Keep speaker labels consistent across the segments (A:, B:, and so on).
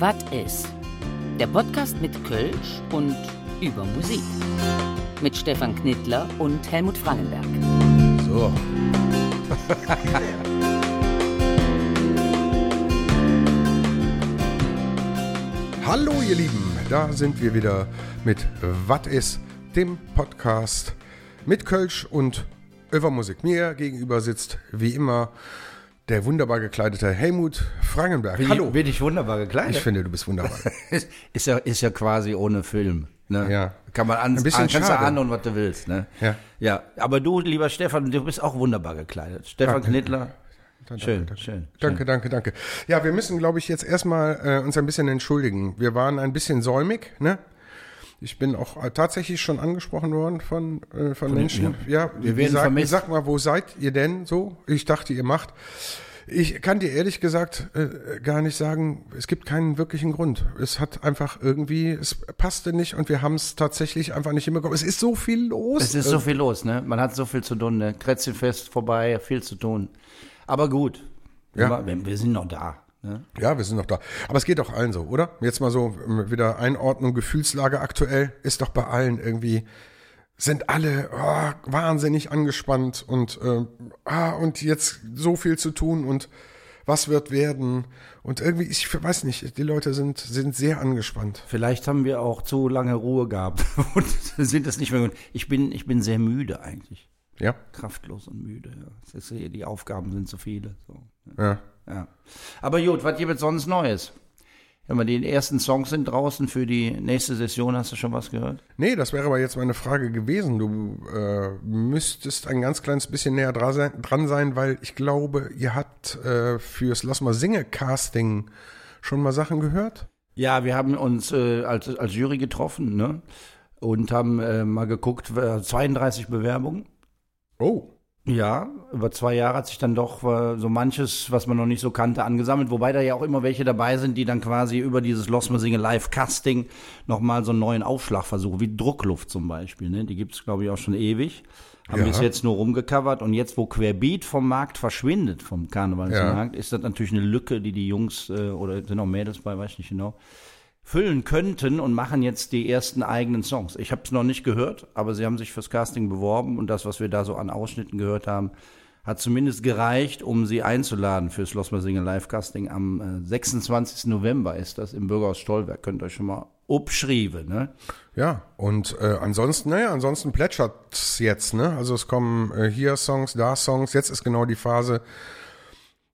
A: Was ist? Der Podcast mit Kölsch und über Musik. Mit Stefan Knittler und Helmut Frangenberg.
B: So. Hallo ihr Lieben, da sind wir wieder mit Wat ist, dem Podcast mit Kölsch und über Musik. Mir gegenüber sitzt wie immer der wunderbar gekleidete Helmut Frangenberg.
C: Bin
B: Hallo.
C: Ich, bin ich wunderbar gekleidet?
B: Ich finde, du bist wunderbar.
C: ist, ja, ist ja quasi ohne Film. Ne?
B: Ja.
C: Kann man an,
B: Ein bisschen
C: an, kannst
B: schade.
C: ahnen, was du willst. Ne?
B: Ja.
C: ja. Aber du, lieber Stefan, du bist auch wunderbar gekleidet. Stefan
B: Danke.
C: Knittler.
B: Danke,
C: Schön,
B: danke.
C: schön.
B: Danke, danke, danke. Ja, wir müssen, glaube ich, jetzt erstmal äh, uns ein bisschen entschuldigen. Wir waren ein bisschen säumig, ne? Ich bin auch äh, tatsächlich schon angesprochen worden von, äh, von, Menschen. Ja,
C: Wir
B: die
C: werden
B: sagen,
C: vermisst.
B: Sag mal, wo seid ihr denn so? Ich dachte, ihr macht. Ich kann dir ehrlich gesagt äh, gar nicht sagen, es gibt keinen wirklichen Grund. Es hat einfach irgendwie, es passte nicht und wir haben es tatsächlich einfach nicht hinbekommen. Es ist so viel los.
C: Es ist so viel los, ne? Man hat so viel zu tun, ne? Krätzchenfest vorbei, viel zu tun. Aber gut.
B: Ja.
C: Wir, wir sind noch da. Ne?
B: Ja, wir sind noch da. Aber es geht doch allen so, oder? Jetzt mal so ähm, wieder Einordnung, Gefühlslage aktuell ist doch bei allen irgendwie, sind alle oh, wahnsinnig angespannt und, äh, ah, und jetzt so viel zu tun und was wird werden? Und irgendwie, ich weiß nicht, die Leute sind, sind sehr angespannt.
C: Vielleicht haben wir auch zu lange Ruhe gehabt und sind es nicht mehr. gewöhnt. Ich bin, ich bin sehr müde eigentlich.
B: Ja?
C: Kraftlos und müde. Ja. Ist, die Aufgaben sind zu viele. So.
B: Ja.
C: Ja. Aber gut, was gibt es sonst Neues? Mal die ersten Songs sind draußen für die nächste Session. Hast du schon was gehört?
B: Nee, das wäre aber jetzt meine Frage gewesen. Du äh, müsstest ein ganz kleines bisschen näher dran sein, weil ich glaube, ihr habt äh, fürs Lass mal Singe Casting schon mal Sachen gehört?
C: Ja, wir haben uns äh, als, als Jury getroffen ne? und haben äh, mal geguckt, äh, 32 Bewerbungen.
B: Oh.
C: Ja, über zwei Jahre hat sich dann doch äh, so manches, was man noch nicht so kannte, angesammelt. Wobei da ja auch immer welche dabei sind, die dann quasi über dieses Lost Me Singe Live Casting nochmal so einen neuen Aufschlag versuchen, wie Druckluft zum Beispiel. Ne? Die gibt's glaube ich, auch schon ewig. Haben
B: Ja.
C: bis jetzt nur rumgecovert und jetzt, wo Querbeat vom Markt verschwindet, vom Karnevalsmarkt, ist das natürlich eine Lücke, die die Jungs äh, oder sind auch Mädels bei, weiß ich nicht genau, füllen könnten und machen jetzt die ersten eigenen Songs. Ich habe es noch nicht gehört, aber sie haben sich fürs Casting beworben und das, was wir da so an Ausschnitten gehört haben, hat zumindest gereicht, um sie einzuladen fürs Lost My Single Live Casting. Am äh, 26. November ist das im Bürgerhaus Stolberg. Könnt ihr euch schon mal abschreiben, ne?
B: Ja, und äh, ansonsten, naja, ansonsten plätschert's jetzt, ne? Also es kommen äh, hier Songs, da Songs. Jetzt ist genau die Phase,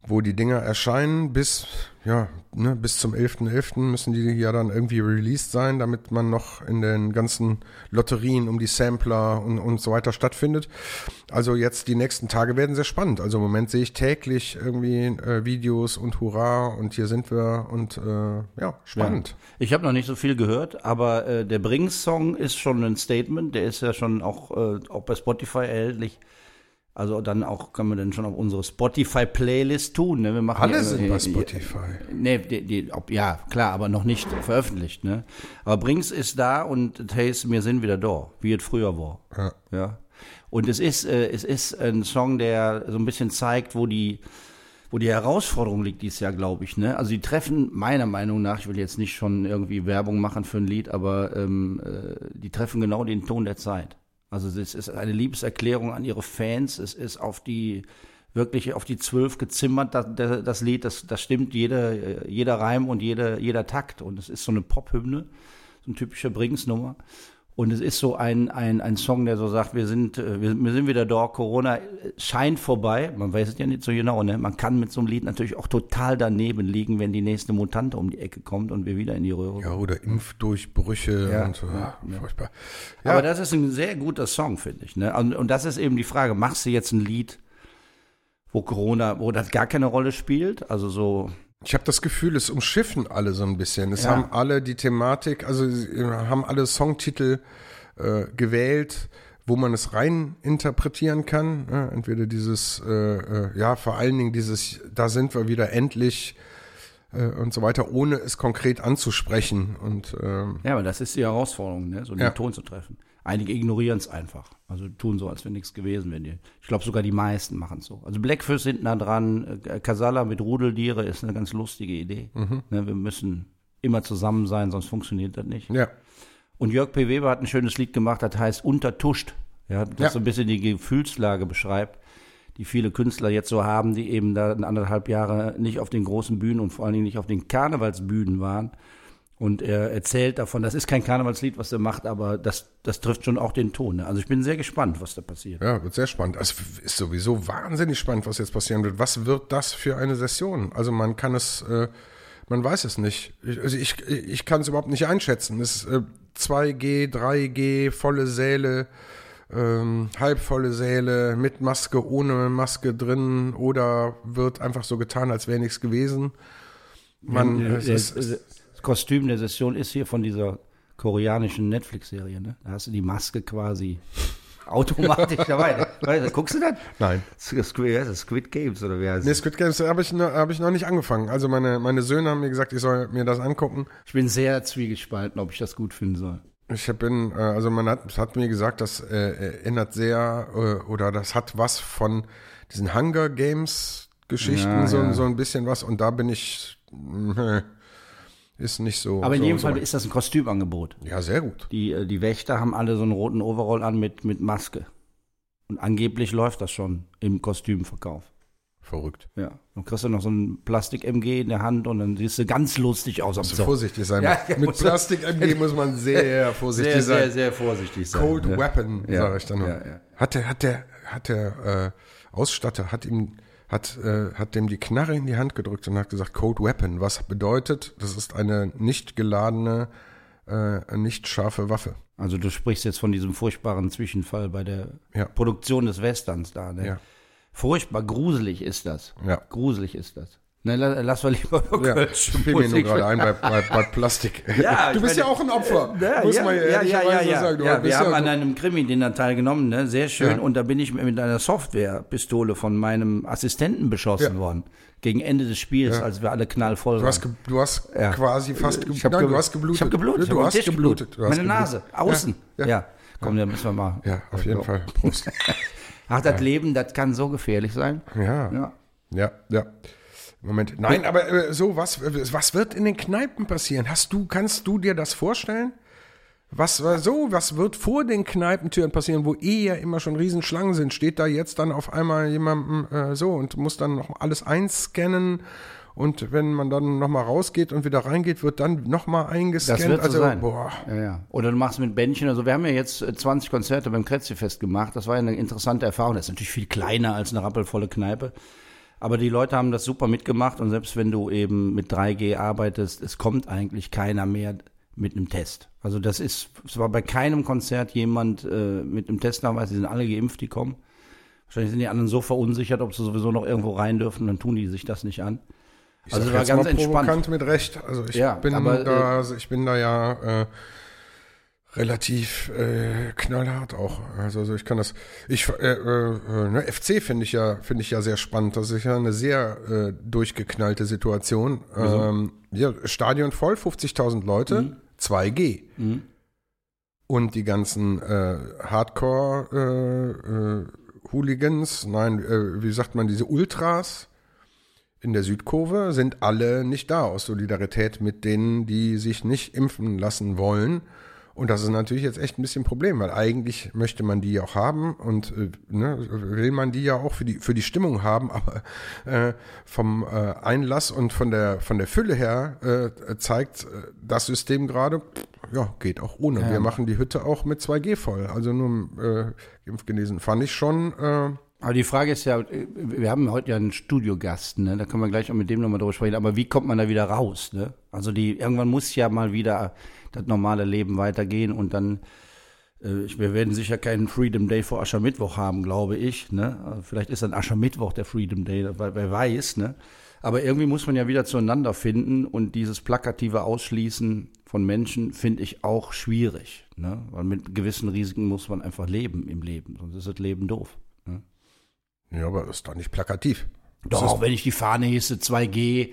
B: wo die Dinger erscheinen. Bis, ja, ne, bis zum 11.11. müssen die ja dann irgendwie released sein, damit man noch in den ganzen Lotterien um die Sampler und, und so weiter stattfindet. Also jetzt die nächsten Tage werden sehr spannend. Also im Moment sehe ich täglich irgendwie äh, Videos und Hurra und hier sind wir und äh, ja, spannend.
C: Ich habe noch nicht so viel gehört, aber äh, der Brings-Song ist schon ein Statement. Der ist ja schon auch, äh, auch bei Spotify erhältlich. Also dann auch kann man dann schon auf unsere Spotify-Playlist tun. Ne? Wir machen
B: Alle
C: ja,
B: sind bei Spotify.
C: Nee, die, die, ob, ja, klar, aber noch nicht veröffentlicht. Ne? Aber Brings ist da und heißt, wir sind wieder da, wie es früher war.
B: Ja.
C: Ja. Und es ist, äh, es ist ein Song, der so ein bisschen zeigt, wo die, wo die Herausforderung liegt dieses Jahr, glaube ich. Ne? Also die treffen meiner Meinung nach, ich will jetzt nicht schon irgendwie Werbung machen für ein Lied, aber ähm, äh, die treffen genau den Ton der Zeit. Also es ist eine Liebeserklärung an ihre Fans. Es ist auf die wirklich auf die zwölf gezimmert, das, das Lied, das, das stimmt jeder, jeder Reim und jeder, jeder Takt. Und es ist so eine Pop-Hymne, so eine typische Brings-Nummer. Und es ist so ein, ein, ein Song, der so sagt, wir sind, äh, wir, wir sind wieder da, Corona scheint vorbei. Man weiß es ja nicht so genau, ne? Man kann mit so einem Lied natürlich auch total daneben liegen, wenn die nächste Mutante um die Ecke kommt und wir wieder in die Röhre
B: Ja, oder Impfdurchbrüche
C: Ja,
B: und so.
C: ja,
B: furchtbar.
C: Aber das ist ein sehr guter Song, finde ich. Ne? Und, und das ist eben die Frage, machst du jetzt ein Lied, wo Corona, wo das gar keine Rolle spielt? Also so,
B: Ich habe das Gefühl, es umschiffen alle so ein bisschen. Es
C: Ja.
B: haben alle die Thematik, also sie haben alle Songtitel äh, gewählt, wo man es rein interpretieren kann. Ja, entweder dieses, äh, äh, ja, vor allen Dingen dieses, da sind wir wieder endlich äh, und so weiter, ohne es konkret anzusprechen. Und ähm,
C: ja, aber das ist die Herausforderung, ne? so den
B: Ja.
C: Ton zu treffen. Einige ignorieren es einfach. Also tun so, als wäre nichts gewesen. Wenn die, ich glaube, sogar die meisten machen es so. Also Blackfish sind nah dran. Äh, Casala mit Rudeldiere ist eine ganz lustige Idee. Ne, wir müssen immer zusammen sein, sonst funktioniert das nicht.
B: Ja.
C: Und Jörg P. Weber hat ein schönes Lied gemacht, das heißt Untertuscht. Ja, das
B: Ja.
C: so ein bisschen die Gefühlslage beschreibt, die viele Künstler jetzt so haben, die eben da anderthalb Jahre nicht auf den großen Bühnen und vor allen Dingen nicht auf den Karnevalsbühnen waren. Und er erzählt davon, das ist kein Karnevalslied, was er macht, aber das, das trifft schon auch den Ton. ne? Also ich bin sehr gespannt, was da passiert.
B: Ja, wird sehr spannend. Es ist sowieso wahnsinnig spannend, was jetzt passieren wird. Was wird das für eine Session? Also man kann es, äh, man weiß es nicht. Ich, also ich, ich kann es überhaupt nicht einschätzen. Es ist äh, 2G, 3G, volle Säle, ähm, halbvolle Säle, mit Maske, ohne Maske drin oder wird einfach so getan, als wäre nichts gewesen. Man,
C: Ja,
B: es
C: das,
B: ist,
C: das Kostüm der Session ist hier von dieser koreanischen Netflix-Serie. Ne? Da hast du die Maske quasi automatisch dabei. Weißt guckst du das?
B: nein.
C: Squid, das Squid Games oder wer heißt
B: Nee,
C: es?
B: Squid Games habe ich, noch- hab ich noch nicht angefangen. Also meine, meine Söhne haben mir gesagt, ich soll mir das angucken.
C: Ich bin sehr zwiegespalten, ob ich das gut finden soll.
B: Ich bin, äh, also man hat, hat mir gesagt, das äh, erinnert sehr äh, oder das hat was von diesen Hunger Games Geschichten,
C: Ja,
B: so,
C: ja.
B: so ein bisschen was und da bin ich, mh, ist nicht so.
C: Aber in
B: so,
C: jedem
B: so
C: Fall ist das ein Kostümangebot.
B: Ja, sehr gut.
C: Die, äh, die Wächter haben alle so einen roten Overall an mit, mit Maske. Und angeblich läuft das schon im Kostümverkauf.
B: Verrückt.
C: Ja. Dann kriegst du noch so ein Plastik-MG in der Hand und dann siehst du ganz lustig aus am Zopf.
B: vorsichtig sein.
C: Ja,
B: mit
C: ja,
B: mit Plastik-MG muss man sehr vorsichtig
C: Sehr,
B: sein.
C: sehr, sehr vorsichtig sein.
B: Cold
C: ja.
B: Weapon,
C: Ja,
B: sage ich dann noch. Hat der, hat der, hat der äh, Ausstatter, hat ihm, hat, äh, hat dem die Knarre in die Hand gedrückt und hat gesagt, Code Weapon, was bedeutet, das ist eine nicht geladene, äh, nicht scharfe Waffe.
C: Also du sprichst jetzt von diesem furchtbaren Zwischenfall bei der
B: Ja.
C: Produktion des Westerns da. Ne?
B: Ja.
C: Furchtbar, gruselig ist das.
B: Ja.
C: Gruselig ist das. Ne, la- lass wir lieber über
B: Ja,
C: Kölsch
B: fiel mir nur gerade ein bei, bei, bei Plastik.
C: Ja,
B: du bist ja
C: meine-
B: auch ein Opfer,
C: Ja,
B: muss
C: ja,
B: man ja
C: ja, ja, ja,
B: ehrlicherweise
C: ja.
B: sagen. Du
C: ja,
B: bist
C: wir haben
B: ja,
C: an einem Krimi den da teilgenommen, ne? sehr schön.
B: Ja.
C: Und da bin ich mit einer Softwarepistole von meinem Assistenten beschossen
B: Ja.
C: worden. Gegen Ende des Spiels, als wir alle knallvoll
B: du hast,
C: waren.
B: ge, du hast
C: Ja.
B: quasi fast ge, Nein,
C: ge-
B: du hast geblutet.
C: Ich habe geblutet.
B: Du hast geblutet. Du hast
C: Meine
B: geblutet.
C: Nase, außen.
B: Ja,
C: Ja,
B: ja.
C: komm, da müssen wir mal.
B: Ja, auf jeden Fall. Prost.
C: Ach, das Leben, das kann so gefährlich sein.
B: Ja.
C: Ja.
B: Ja, ja. Moment. Nein, aber äh, so, was, was wird in den Kneipen passieren? Hast du, kannst du dir das vorstellen? Was äh, so, was wird vor den Kneipentüren passieren, wo eh ja immer schon Riesenschlangen sind? Steht da jetzt dann auf einmal jemandem äh, so und muss dann noch alles einscannen? Und wenn man dann nochmal rausgeht und wieder reingeht, wird dann nochmal eingescannt.
C: Das wird so
B: also,
C: sein.
B: boah.
C: Ja, ja. Oder du machst mit Bändchen. Also wir haben ja jetzt äh, 20 Konzerte beim Kretzi-Fest gemacht. Das war ja eine interessante Erfahrung. Das ist natürlich viel kleiner als eine rappelvolle Kneipe. Aber die Leute haben das super mitgemacht und selbst wenn du eben mit 3G arbeitest, es kommt eigentlich keiner mehr mit einem Test. Also das ist, es war bei keinem Konzert jemand äh, mit einem Testnachweis, die sind alle geimpft, die kommen. Wahrscheinlich sind die anderen so verunsichert, ob sie sowieso noch irgendwo rein dürfen, dann tun die sich das nicht an.
B: Ich
C: Also es war ganz
B: mal
C: entspannt.
B: provokant mit Recht. Also ich
C: Ja,
B: bin
C: aber,
B: da, also ich bin da ja äh, relativ äh, knallhart auch. Also, also ich kann das. Ich äh, äh, ne, FC finde ich ja finde ich ja sehr spannend. Das ist ja eine sehr äh, durchgeknallte Situation. Ähm, ja, Stadion voll, 50.000 Leute,
C: Mhm.
B: 2G. Und die ganzen äh, Hardcore äh, äh, Hooligans, nein, äh, wie sagt man, diese Ultras in der Südkurve sind alle nicht da aus Solidarität mit denen, die sich nicht impfen lassen wollen. Und das ist natürlich jetzt echt ein bisschen ein Problem, weil eigentlich möchte man die ja auch haben und äh, ne, will man die ja auch für die für die Stimmung haben, aber äh, vom äh, Einlass und von der von der Fülle her äh, zeigt äh, das System gerade, ja geht auch ohne. Wir machen die Hütte auch mit 2G voll, also nur äh, geimpft genesen. Fand ich schon. Äh,
C: Aber die Frage ist ja, äh, wir haben heute ja einen Studiogast, ne? Da können wir gleich auch mit dem nochmal drüber sprechen. Aber wie kommt man da wieder raus, ne? Also die, irgendwann muss ja mal wieder das normale Leben weitergehen und dann, äh, wir werden sicher keinen Freedom Day vor Aschermittwoch haben, glaube ich, ne? Also Vielleicht ist dann Aschermittwoch der Freedom Day, wer, wer weiß, ne? Aber irgendwie muss man ja wieder zueinander finden und dieses plakative Ausschließen von Menschen finde ich auch schwierig, ne? Weil mit gewissen Risiken muss man einfach leben im Leben, sonst ist das Leben doof. Ne?
B: ja, aber das ist doch nicht plakativ.
C: Doch, wenn ich die Fahne hisse, 2G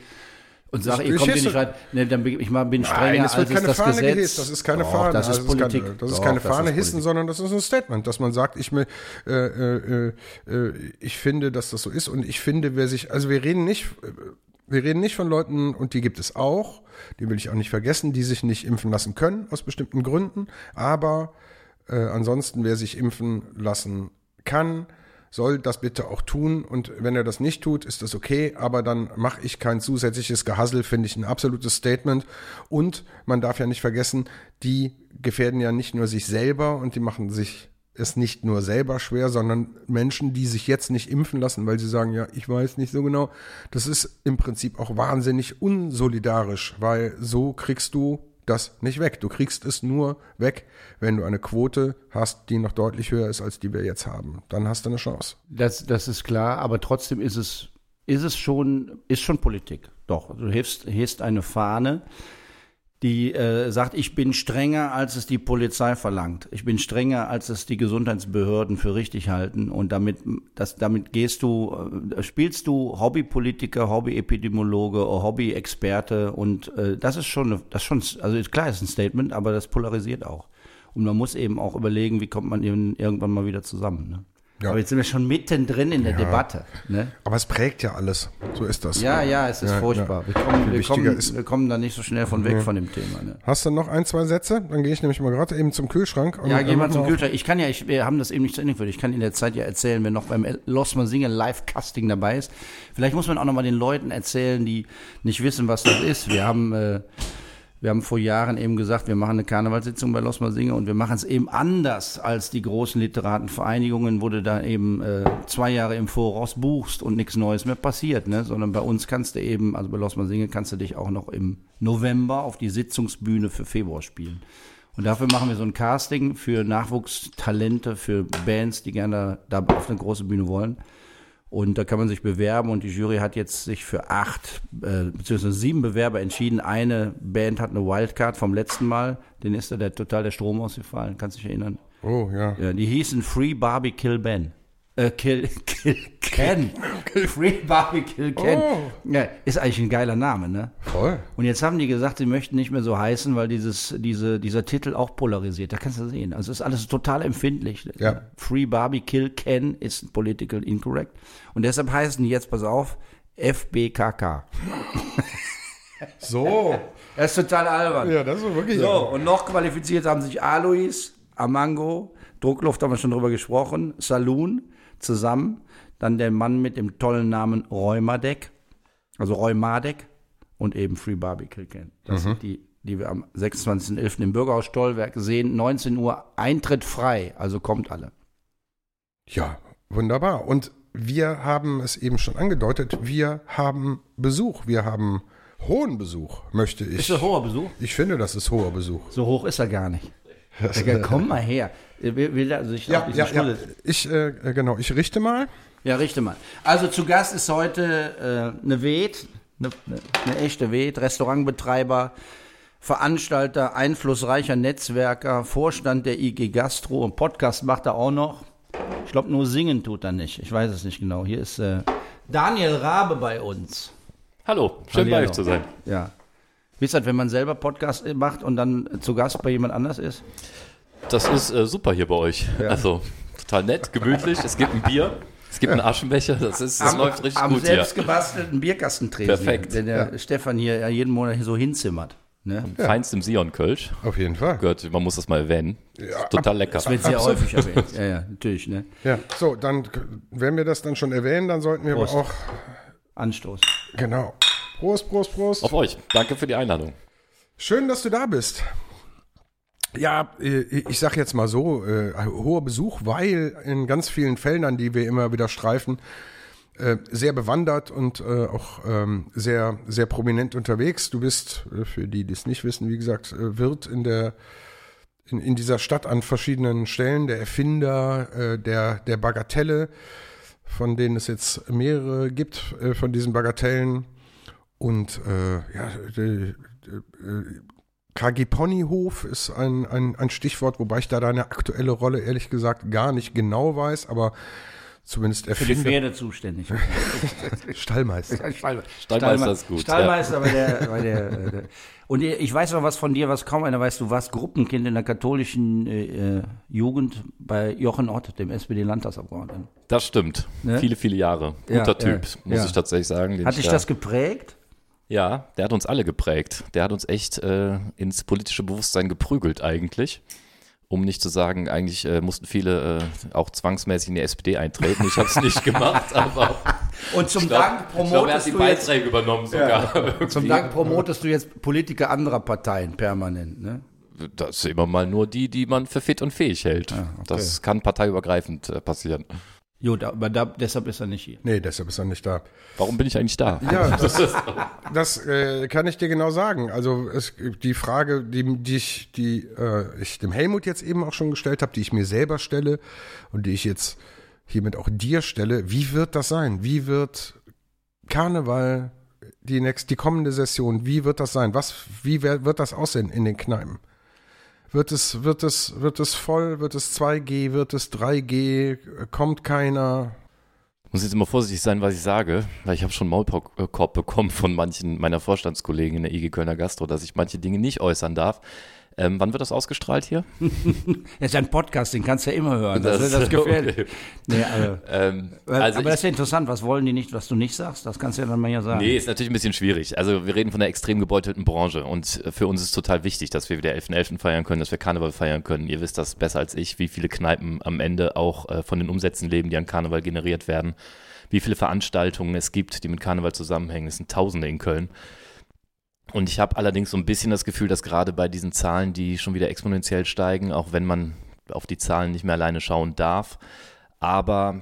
C: und sage,
B: Ich-
C: ihr kommt hier nicht rein, ne, dann bin ich mal bin strenger
B: Nein, es wird
C: als ist
B: keine
C: das
B: Fahne
C: Gesetz.
B: gehisst. Das ist keine
C: Doch,
B: Fahne.
C: Das ist
B: also
C: Politik.
B: keine, das ist
C: Doch,
B: keine
C: das
B: Fahne
C: ist
B: hissen, sondern das ist ein Statement, dass man sagt, ich, mir, äh, äh, äh, ich finde, dass das so ist und ich finde, wer sich, also wir reden nicht, äh, wir reden nicht von Leuten, und die gibt es auch, die will ich auch nicht vergessen, die sich nicht impfen lassen können, aus bestimmten Gründen. Aber äh, ansonsten, wer sich impfen lassen kann, soll das bitte auch tun. Und wenn er das nicht tut, ist das okay, aber dann mache ich kein zusätzliches Gehassel, finde ich ein absolutes Statement. Und man darf ja nicht vergessen, die gefährden ja nicht nur sich selber und die machen sich es nicht nur selber schwer, sondern Menschen, die sich jetzt nicht impfen lassen, weil sie sagen, ja, ich weiß nicht so genau, das ist im Prinzip auch wahnsinnig unsolidarisch, weil so kriegst du das nicht weg. Du kriegst es nur weg, wenn du eine Quote hast, die noch deutlich höher ist, als die wir jetzt haben. Dann hast du eine Chance.
C: Das, das ist klar, aber trotzdem ist es, ist es schon, ist schon Politik. Doch, du hilfst, hilfst eine Fahne, die äh, sagt, ich bin strenger, als es die Polizei verlangt. Ich bin strenger, als es die Gesundheitsbehörden für richtig halten. Und damit, das, damit gehst du, äh, spielst du Hobbypolitiker, Hobbyepidemiologe, Hobbyexperte. Und äh, das ist schon, das ist schon, also klar ist ein Statement, aber das polarisiert auch. Und man muss eben auch überlegen, wie kommt man eben irgendwann mal wieder zusammen. Ne?
B: Ja.
C: Aber jetzt sind wir schon mittendrin in der Debatte. Ne?
B: Aber es prägt ja alles. So ist das.
C: Ja, ja, es ist
B: Ja,
C: furchtbar.
B: ja.
C: Wir, kommen, wir, kommen,
B: ist-
C: wir kommen da nicht so schnell von weg von dem Thema. Ne?
B: Hast du noch ein, zwei Sätze? Dann gehe ich nämlich mal gerade eben zum Kühlschrank.
C: Ja, geh mal zum Kühlschrank. Ich kann ja, ich, wir haben das eben nicht zu Ende geführt. Ich kann in der Zeit ja erzählen, wer noch beim Lost Man Singer Live-Casting dabei ist. Vielleicht muss man auch noch mal den Leuten erzählen, die nicht wissen, was das ist. Wir haben, äh, wir haben vor Jahren eben gesagt, wir machen eine Karnevalssitzung bei Lost Man Singer und wir machen es eben anders als die großen Literatenvereinigungen, wo du da eben äh, zwei Jahre im Voraus buchst und nichts Neues mehr passiert, ne? Sondern bei uns kannst du eben, also bei Lost Man Singer kannst du dich auch noch im November auf die Sitzungsbühne für Februar spielen. Und dafür machen wir so ein Casting für Nachwuchstalente, für Bands, die gerne da auf eine große Bühne wollen. Und da kann man sich bewerben und die Jury hat jetzt sich für acht äh, beziehungsweise sieben Bewerber entschieden. Eine Band hat eine Wildcard vom letzten Mal, den ist da der, total der Strom ausgefallen, kannst du dich erinnern?
B: Oh, ja.
C: Ja, die hießen Free Barbie Kill Ben. Äh, Kill, Kill Ken. Free Barbie Kill Ken.
B: Oh.
C: Ja, ist eigentlich ein geiler Name, ne?
B: Voll.
C: Und jetzt haben die gesagt, sie möchten nicht mehr so heißen, weil dieses, diese, dieser Titel auch polarisiert. Da kannst du sehen. Also ist alles total empfindlich.
B: Ja.
C: Free Barbie Kill Ken ist political incorrect. Und deshalb heißen die jetzt, pass auf, FBKK.
B: So.
C: Das ist total albern.
B: ja, das ist wirklich.
C: So, und noch qualifiziert haben sich Alois, Amango, Druckluft haben wir schon drüber gesprochen, Saloon zusammen, dann der Mann mit dem tollen Namen Rheumadek, also Rheumadek und eben Free Barbecue Can. Das sind die, die wir am 26.11. im Bürgerhaus Stollwerk sehen. 19 Uhr Eintritt frei, also kommt alle.
B: Ja, wunderbar. Und wir haben es eben schon angedeutet, wir haben Besuch. Wir haben hohen Besuch, möchte ich.
C: Ist das hoher Besuch?
B: Ich finde, das ist hoher Besuch.
C: So hoch ist er gar nicht. Ja, komm mal her. Er sich auf
B: Ja, ja, ja. Ich, äh, genau, ich richte mal.
C: Ja, richte mal. Also zu Gast ist heute äh, eine Wed, eine, eine, echte Wed, Restaurantbetreiber, Veranstalter, einflussreicher Netzwerker, Vorstand der IG Gastro und Podcast macht er auch noch. Ich glaube, nur singen tut er nicht. Ich weiß es nicht genau. Hier ist äh, Daniel Rabe bei uns.
D: Hallo, schön bei
C: Hallihallo.
D: euch zu sein.
C: Ja. Wie ist das, wenn man selber Podcast macht und dann zu Gast bei jemand anders ist?
D: Das ist äh, super hier bei euch. Also total nett, gemütlich. Es gibt ein Bier, es gibt einen Aschenbecher. Das, ist, das läuft richtig
C: am
D: gut hier.
C: selbst gebastelten Bierkastentresen.
D: Perfekt.
C: Den der Stefan hier ja jeden Monat hier so hinzimmert. Ne?
D: Feinst im Sion Kölsch.
B: Auf jeden Fall.
D: Gehört, man muss das mal erwähnen. Ist total lecker.
C: Das wird sehr
B: Absolut.
C: häufig erwähnt. Ja, ja, natürlich. Ne?
B: Ja, so, dann, wenn wir das dann schon erwähnen, dann sollten wir
C: Prost.
B: aber auch,
C: Anstoß.
B: genau. Prost, Prost, Prost.
D: Auf euch. Danke für die Einladung.
B: Schön, dass du da bist. Ja, äh, ich sag jetzt mal so, äh, hoher Besuch, weil in ganz vielen Feldern, die wir immer wieder streifen, äh, sehr bewandert und äh, auch ähm, sehr, sehr prominent unterwegs. Du bist, äh, für die, die es nicht wissen, wie gesagt, äh, Wirt in der in, in dieser Stadt an verschiedenen Stellen, der Erfinder der, der Bagatelle, von denen es jetzt mehrere gibt, von diesen Bagatellen. Und äh, ja, die, die, äh, KG Ponyhof ist ein, ein, ein Stichwort, wobei ich da deine aktuelle Rolle ehrlich gesagt gar nicht genau weiß, aber zumindest
C: Für die. Pferde zuständig.
B: Stallmeister.
D: Stallmeister ist gut,
C: Stallmeister bei der, bei der, äh, der. Und ich weiß noch was von dir, was kaum einer weiß. Du warst Gruppenkind in der katholischen äh, äh, Jugend bei Jochen Ott, dem SPD-Landtagsabgeordneten.
D: Das stimmt.
C: Ne?
D: Viele, viele Jahre.
C: Ja,
D: Guter Typ,
C: ja,
D: muss
C: ja.
D: ich tatsächlich sagen.
C: Hat
D: ich
C: dich
D: da-
C: das geprägt?
D: Ja, der hat uns alle geprägt. Der hat uns echt äh, ins politische Bewusstsein geprügelt eigentlich. Um nicht zu sagen, eigentlich äh, mussten viele äh, auch zwangsmäßig in die SPD eintreten. Ich habe es nicht gemacht, aber
C: Und zum
D: glaub,
C: Dank
D: ich glaub, er hat
C: promotest
D: die
C: du jetzt
D: Beiträge übernommen sogar.
C: Zum Dank promotest du jetzt Politiker anderer Parteien permanent, ne?
D: Das sind immer mal nur die, die man für fit und fähig hält.
C: Ah, okay.
D: Das kann parteiübergreifend äh, passieren.
C: Gut, aber da, deshalb ist er nicht hier.
B: Nee, deshalb ist er nicht da.
D: Warum bin ich eigentlich da?
B: Ja, das, das äh, kann ich dir genau sagen. Also es, die Frage, die, die ich, die äh, ich dem Helmut jetzt eben auch schon gestellt habe, die ich mir selber stelle und die ich jetzt hiermit auch dir stelle, wie wird das sein? Wie wird Karneval die nächste, die kommende Session, wie wird das sein? Was, wie wird das aussehen in den Kneipen? Wird es, wird es, wird es voll? Wird es 2G? Wird es 3G? Kommt keiner?
D: muss jetzt immer vorsichtig sein, was ich sage, weil ich habe schon Maulkorb bekommen von manchen meiner Vorstandskollegen in der IG Kölner Gastro, dass ich manche Dinge nicht äußern darf. Ähm, wann wird das ausgestrahlt hier?
C: Das ist ein Podcast, den kannst du ja immer hören. Das, das, das gefällt.
D: okay.
C: Nee, aber,
D: Ähm,
C: also
D: also
C: aber das ist ja interessant. Was wollen die nicht, was du nicht sagst? Das kannst du ja dann mal ja sagen.
D: nee, ist natürlich ein bisschen schwierig. Also wir reden von einer extrem gebeutelten Branche und äh, für uns ist total wichtig, dass wir wieder 11.11. feiern können, dass wir Karneval feiern können. Ihr wisst das besser als ich, wie viele Kneipen am Ende auch äh, von den Umsätzen leben, die an Karneval generiert werden. Wie viele Veranstaltungen es gibt, die mit Karneval zusammenhängen. Es sind Tausende in Köln. Und ich habe allerdings so ein bisschen das Gefühl, dass gerade bei diesen Zahlen, die schon wieder exponentiell steigen, auch wenn man auf die Zahlen nicht mehr alleine schauen darf, aber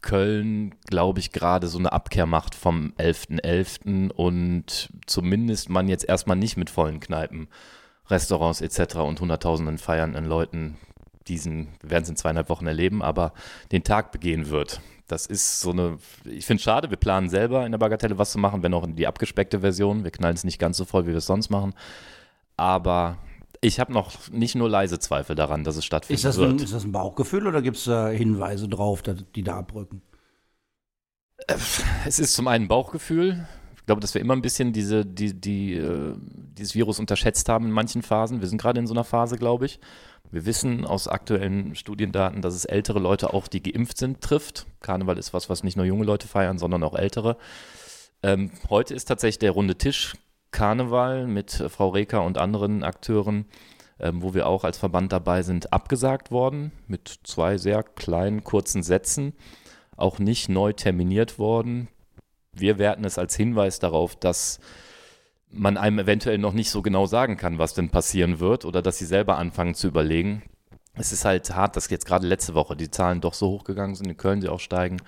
D: Köln, glaube ich, gerade so eine Abkehr macht vom 11.11. und zumindest man jetzt erstmal nicht mit vollen Kneipen, Restaurants etc. und hunderttausenden feiernden Leuten diesen, wir werden es in zweieinhalb Wochen erleben, aber den Tag begehen wird. Das ist so eine, ich finde es schade, wir planen selber in der Bagatelle was zu machen, wenn auch in die abgespeckte Version. Wir knallen es nicht ganz so voll, wie wir es sonst machen. Aber ich habe noch nicht nur leise Zweifel daran, dass es stattfinden
C: Ist das, ein, ist das ein Bauchgefühl oder gibt es da Hinweise drauf, die da abrücken?
D: Es ist zum einen Bauchgefühl. Ich glaube, dass wir immer ein bisschen diese, die, die, äh, dieses Virus unterschätzt haben in manchen Phasen. Wir sind gerade in so einer Phase, glaube ich. Wir wissen aus aktuellen Studiendaten, dass es ältere Leute auch, die geimpft sind, trifft. Karneval ist was, was nicht nur junge Leute feiern, sondern auch ältere. Ähm, heute ist tatsächlich der runde Tisch Karneval mit äh, Frau Reker und anderen Akteuren, ähm, wo wir auch als Verband dabei sind, abgesagt worden mit zwei sehr kleinen, kurzen Sätzen. Auch nicht neu terminiert worden. Wir werten es als Hinweis darauf, dass man einem eventuell noch nicht so genau sagen kann, was denn passieren wird oder dass sie selber anfangen zu überlegen. Es ist halt hart, dass jetzt gerade letzte Woche die Zahlen doch so hochgegangen sind, in Köln sie auch steigen.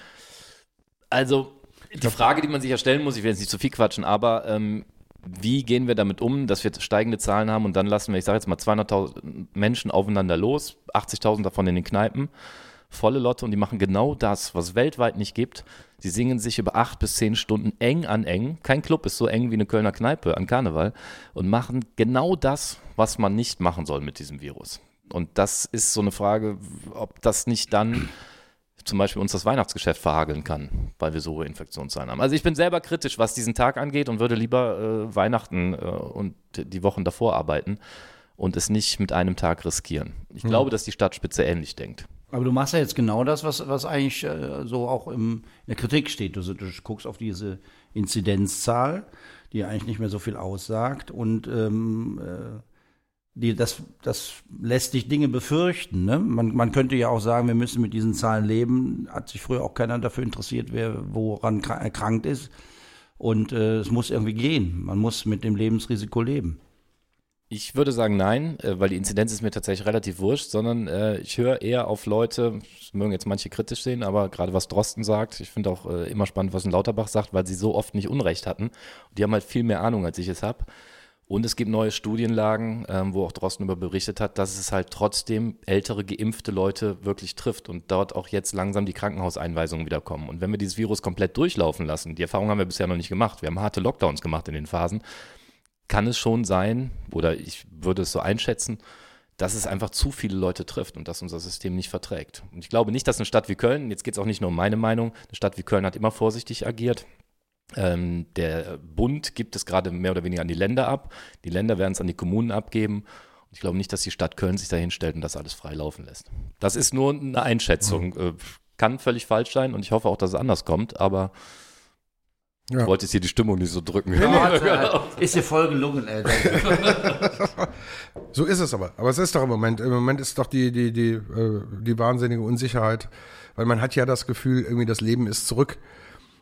D: Also die Frage, die man sich ja stellen muss, ich will jetzt nicht zu viel quatschen, aber ähm, wie gehen wir damit um, dass wir steigende Zahlen haben und dann lassen wir, ich sage jetzt mal 200.000 Menschen aufeinander los, 80.000 davon in den Kneipen, volle Lotte und die machen genau das, was es weltweit nicht gibt. Sie singen sich über acht bis zehn Stunden eng an eng. Kein Club ist so eng wie eine Kölner Kneipe an Karneval und machen genau das, was man nicht machen soll mit diesem Virus. Und das ist so eine Frage, ob das nicht dann zum Beispiel uns das Weihnachtsgeschäft verhageln kann, weil wir so hohe Infektionszahlen haben. Also ich bin selber kritisch, was diesen Tag angeht und würde lieber äh, Weihnachten äh, und die Wochen davor arbeiten und es nicht mit einem Tag riskieren. Ich glaube, dass die Stadtspitze ähnlich denkt.
C: Aber du machst ja jetzt genau das, was, was eigentlich äh, so auch im, in der Kritik steht. Du, du guckst auf diese Inzidenzzahl, die eigentlich nicht mehr so viel aussagt und ähm, äh, die, das, das lässt dich Dinge befürchten. Ne? Man, man könnte ja auch sagen, wir müssen mit diesen Zahlen leben. Hat sich früher auch keiner dafür interessiert, wer woran kra- erkrankt ist. Und äh, es muss irgendwie gehen. Man muss mit dem Lebensrisiko leben.
D: Ich würde sagen nein, äh, weil die Inzidenz ist mir tatsächlich relativ wurscht, sondern äh, ich höre eher auf Leute, das mögen jetzt manche kritisch sehen, aber gerade was Drosten sagt, ich finde auch äh, immer spannend, was ein Lauterbach sagt, weil sie so oft nicht Unrecht hatten. Die haben halt viel mehr Ahnung, als ich es habe. Und es gibt neue Studienlagen, ähm, wo auch Drosten über berichtet hat, dass es halt trotzdem ältere, geimpfte Leute wirklich trifft und dort auch jetzt langsam die Krankenhauseinweisungen wieder kommen. Und wenn wir dieses Virus komplett durchlaufen lassen, die Erfahrung haben wir bisher noch nicht gemacht, wir haben harte Lockdowns gemacht in den Phasen, kann es schon sein, oder ich würde es so einschätzen, dass es einfach zu viele Leute trifft und dass unser System nicht verträgt. Und ich glaube nicht, dass eine Stadt wie Köln, jetzt geht es auch nicht nur um meine Meinung, eine Stadt wie Köln hat immer vorsichtig agiert. Ähm, der Bund gibt es gerade mehr oder weniger an die Länder ab. Die Länder werden es an die Kommunen abgeben. Und ich glaube nicht, dass die Stadt Köln sich dahin stellt und das alles frei laufen lässt. Das ist nur eine Einschätzung. Äh, Kann völlig falsch sein und ich hoffe auch, dass es anders kommt, aber
B: Ja.
D: Du wolltest hier die Stimmung nicht so drücken.
C: ist dir voll gelungen, ey.
B: So ist es aber. Aber es ist doch im Moment, im Moment ist doch die, die, die, äh, die wahnsinnige Unsicherheit, weil man hat ja das Gefühl, irgendwie das Leben ist zurück.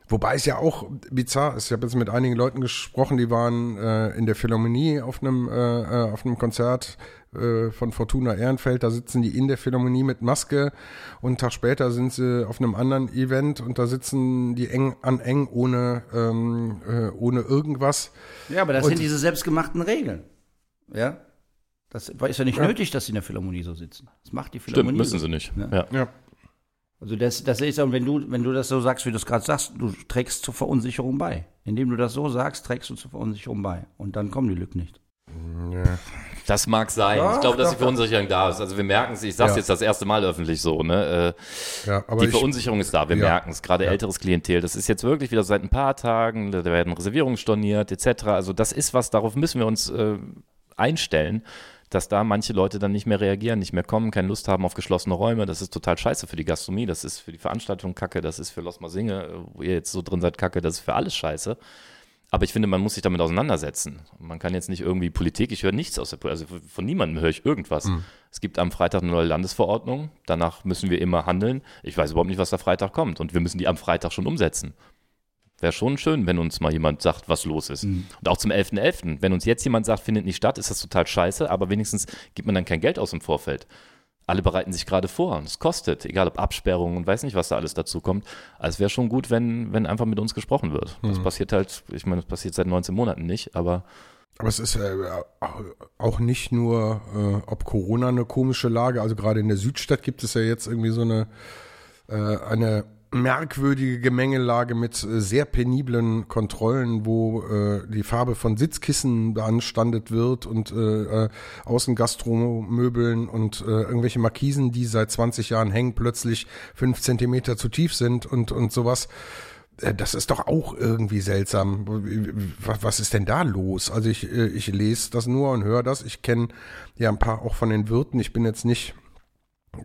B: Wobei es ja auch bizarr ist. Ich habe jetzt mit einigen Leuten gesprochen, die waren äh, in der Philharmonie auf einem, äh, äh, auf einem Konzert äh, von Fortuna Ehrenfeld. Da sitzen die in der Philharmonie mit Maske und einen Tag später sind sie auf einem anderen Event und da sitzen die eng an eng ohne, ähm, äh, ohne irgendwas.
C: Ja, aber das
B: Und-
C: sind diese selbstgemachten Regeln. Ja? Das ist ja nicht nötig, dass sie in der Philharmonie so sitzen. Das macht die Philharmonie.
D: Stimmt, müssen
C: so.
D: sie nicht.
C: Ja.
D: Ja.
B: Ja.
C: Also das, das ist ja, wenn du, wenn du das so sagst, wie du es gerade sagst, du trägst zur Verunsicherung bei. Indem du das so sagst, trägst du zur Verunsicherung bei. Und dann kommen die Lücken nicht.
D: Das mag sein.
B: Doch,
D: ich glaube, dass die Verunsicherung da ist. Also wir merken es, ich sage es
B: Ja.
D: jetzt das erste Mal öffentlich so, ne? Äh,
B: Ja,
D: die
B: ich,
D: Verunsicherung ist da, wir
B: Ja.
D: merken es. Gerade
B: Ja.
D: älteres Klientel, das ist jetzt wirklich wieder seit ein paar Tagen, da werden Reservierungen storniert, etc. Also das ist was, darauf müssen wir uns äh, einstellen, dass da manche Leute dann nicht mehr reagieren, nicht mehr kommen, keine Lust haben auf geschlossene Räume. Das ist total scheiße für die Gastronomie, das ist für die Veranstaltung kacke, das ist für Los Mal Singe, wo ihr jetzt so drin seid, kacke, das ist für alles scheiße. Aber ich finde, man muss sich damit auseinandersetzen. Man kann jetzt nicht irgendwie Politik, ich höre nichts aus der Politik, also von niemandem höre ich irgendwas. Es gibt am Freitag eine neue Landesverordnung, danach müssen wir immer handeln. Ich weiß überhaupt nicht, was da Freitag kommt und wir müssen die am Freitag schon umsetzen. Wäre schon schön, wenn uns mal jemand sagt, was los ist. Und auch zum 11.11., wenn uns jetzt jemand sagt, findet nicht statt, ist das total scheiße, aber wenigstens gibt man dann kein Geld aus im Vorfeld. Alle bereiten sich gerade vor und es kostet, egal ob Absperrungen und weiß nicht, was da alles dazu kommt. Also es wäre schon gut, wenn, wenn einfach mit uns gesprochen wird. Das passiert halt, ich meine, das passiert seit 19 Monaten nicht, aber
B: aber es ist äh, auch nicht nur, äh, ob Corona eine komische Lage, also gerade in der Südstadt gibt es ja jetzt irgendwie so eine, äh, eine merkwürdige Gemengelage mit äh, sehr peniblen Kontrollen, wo äh, die Farbe von Sitzkissen beanstandet wird und äh, äh, Außengastromöbeln und äh, irgendwelche Markisen, die seit 20 Jahren hängen, plötzlich fünf Zentimeter zu tief sind und, und sowas. Äh, Das ist doch auch irgendwie seltsam. Was, ist denn da los? Also ich, äh, ich lese das nur und höre das. Ich kenne ja ein paar auch von den Wirten. Ich bin jetzt nicht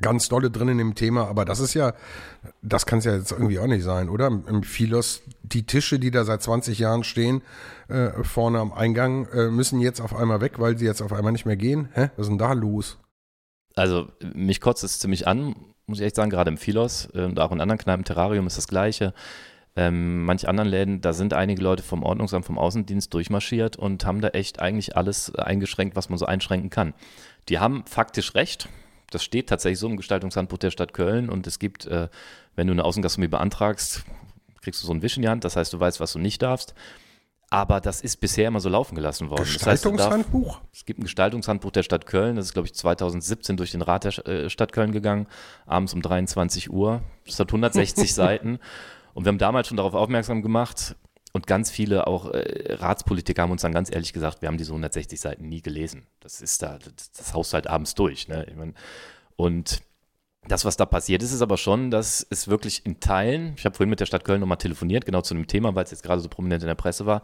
B: ganz dolle drin in dem Thema, aber das ist ja, das kann es ja jetzt irgendwie auch nicht sein, oder? Im Philos, die Tische, die da seit 20 Jahren stehen, äh, vorne am Eingang, äh, müssen jetzt auf einmal weg, weil sie jetzt auf einmal nicht mehr gehen. Hä? Was ist denn da los?
D: Also mich kotzt es ziemlich an, muss ich echt sagen, gerade im Philos äh, und auch in anderen Kneipen, Terrarium ist das Gleiche. Ähm, manch anderen Läden, da sind einige Leute vom Ordnungsamt, vom Außendienst durchmarschiert und haben da echt eigentlich alles eingeschränkt, was man so einschränken kann. Die haben faktisch recht. Das steht tatsächlich so im Gestaltungshandbuch der Stadt Köln und es gibt, äh, wenn du eine Außengastronomie beantragst, kriegst du so einen Wisch in die Hand, das heißt, du weißt, was du nicht darfst. Aber das ist bisher immer so laufen gelassen worden. Das heißt,
B: Gestaltungshandbuch?
D: es gibt ein Gestaltungshandbuch der Stadt Köln, das ist, glaube ich, 2017 durch den Rat der äh, Stadt Köln gegangen, abends um 23 Uhr. Das hat 160 Seiten. Und wir haben damals schon darauf aufmerksam gemacht und ganz viele auch äh, Ratspolitiker haben uns dann ganz ehrlich gesagt, wir haben diese 160 Seiten nie gelesen. Das ist da, das, das haust halt abends durch. Ne? Ich mein, und das, was da passiert ist, ist aber schon, dass es wirklich in Teilen, ich habe vorhin mit der Stadt Köln nochmal telefoniert, genau zu dem Thema, weil es jetzt gerade so prominent in der Presse war,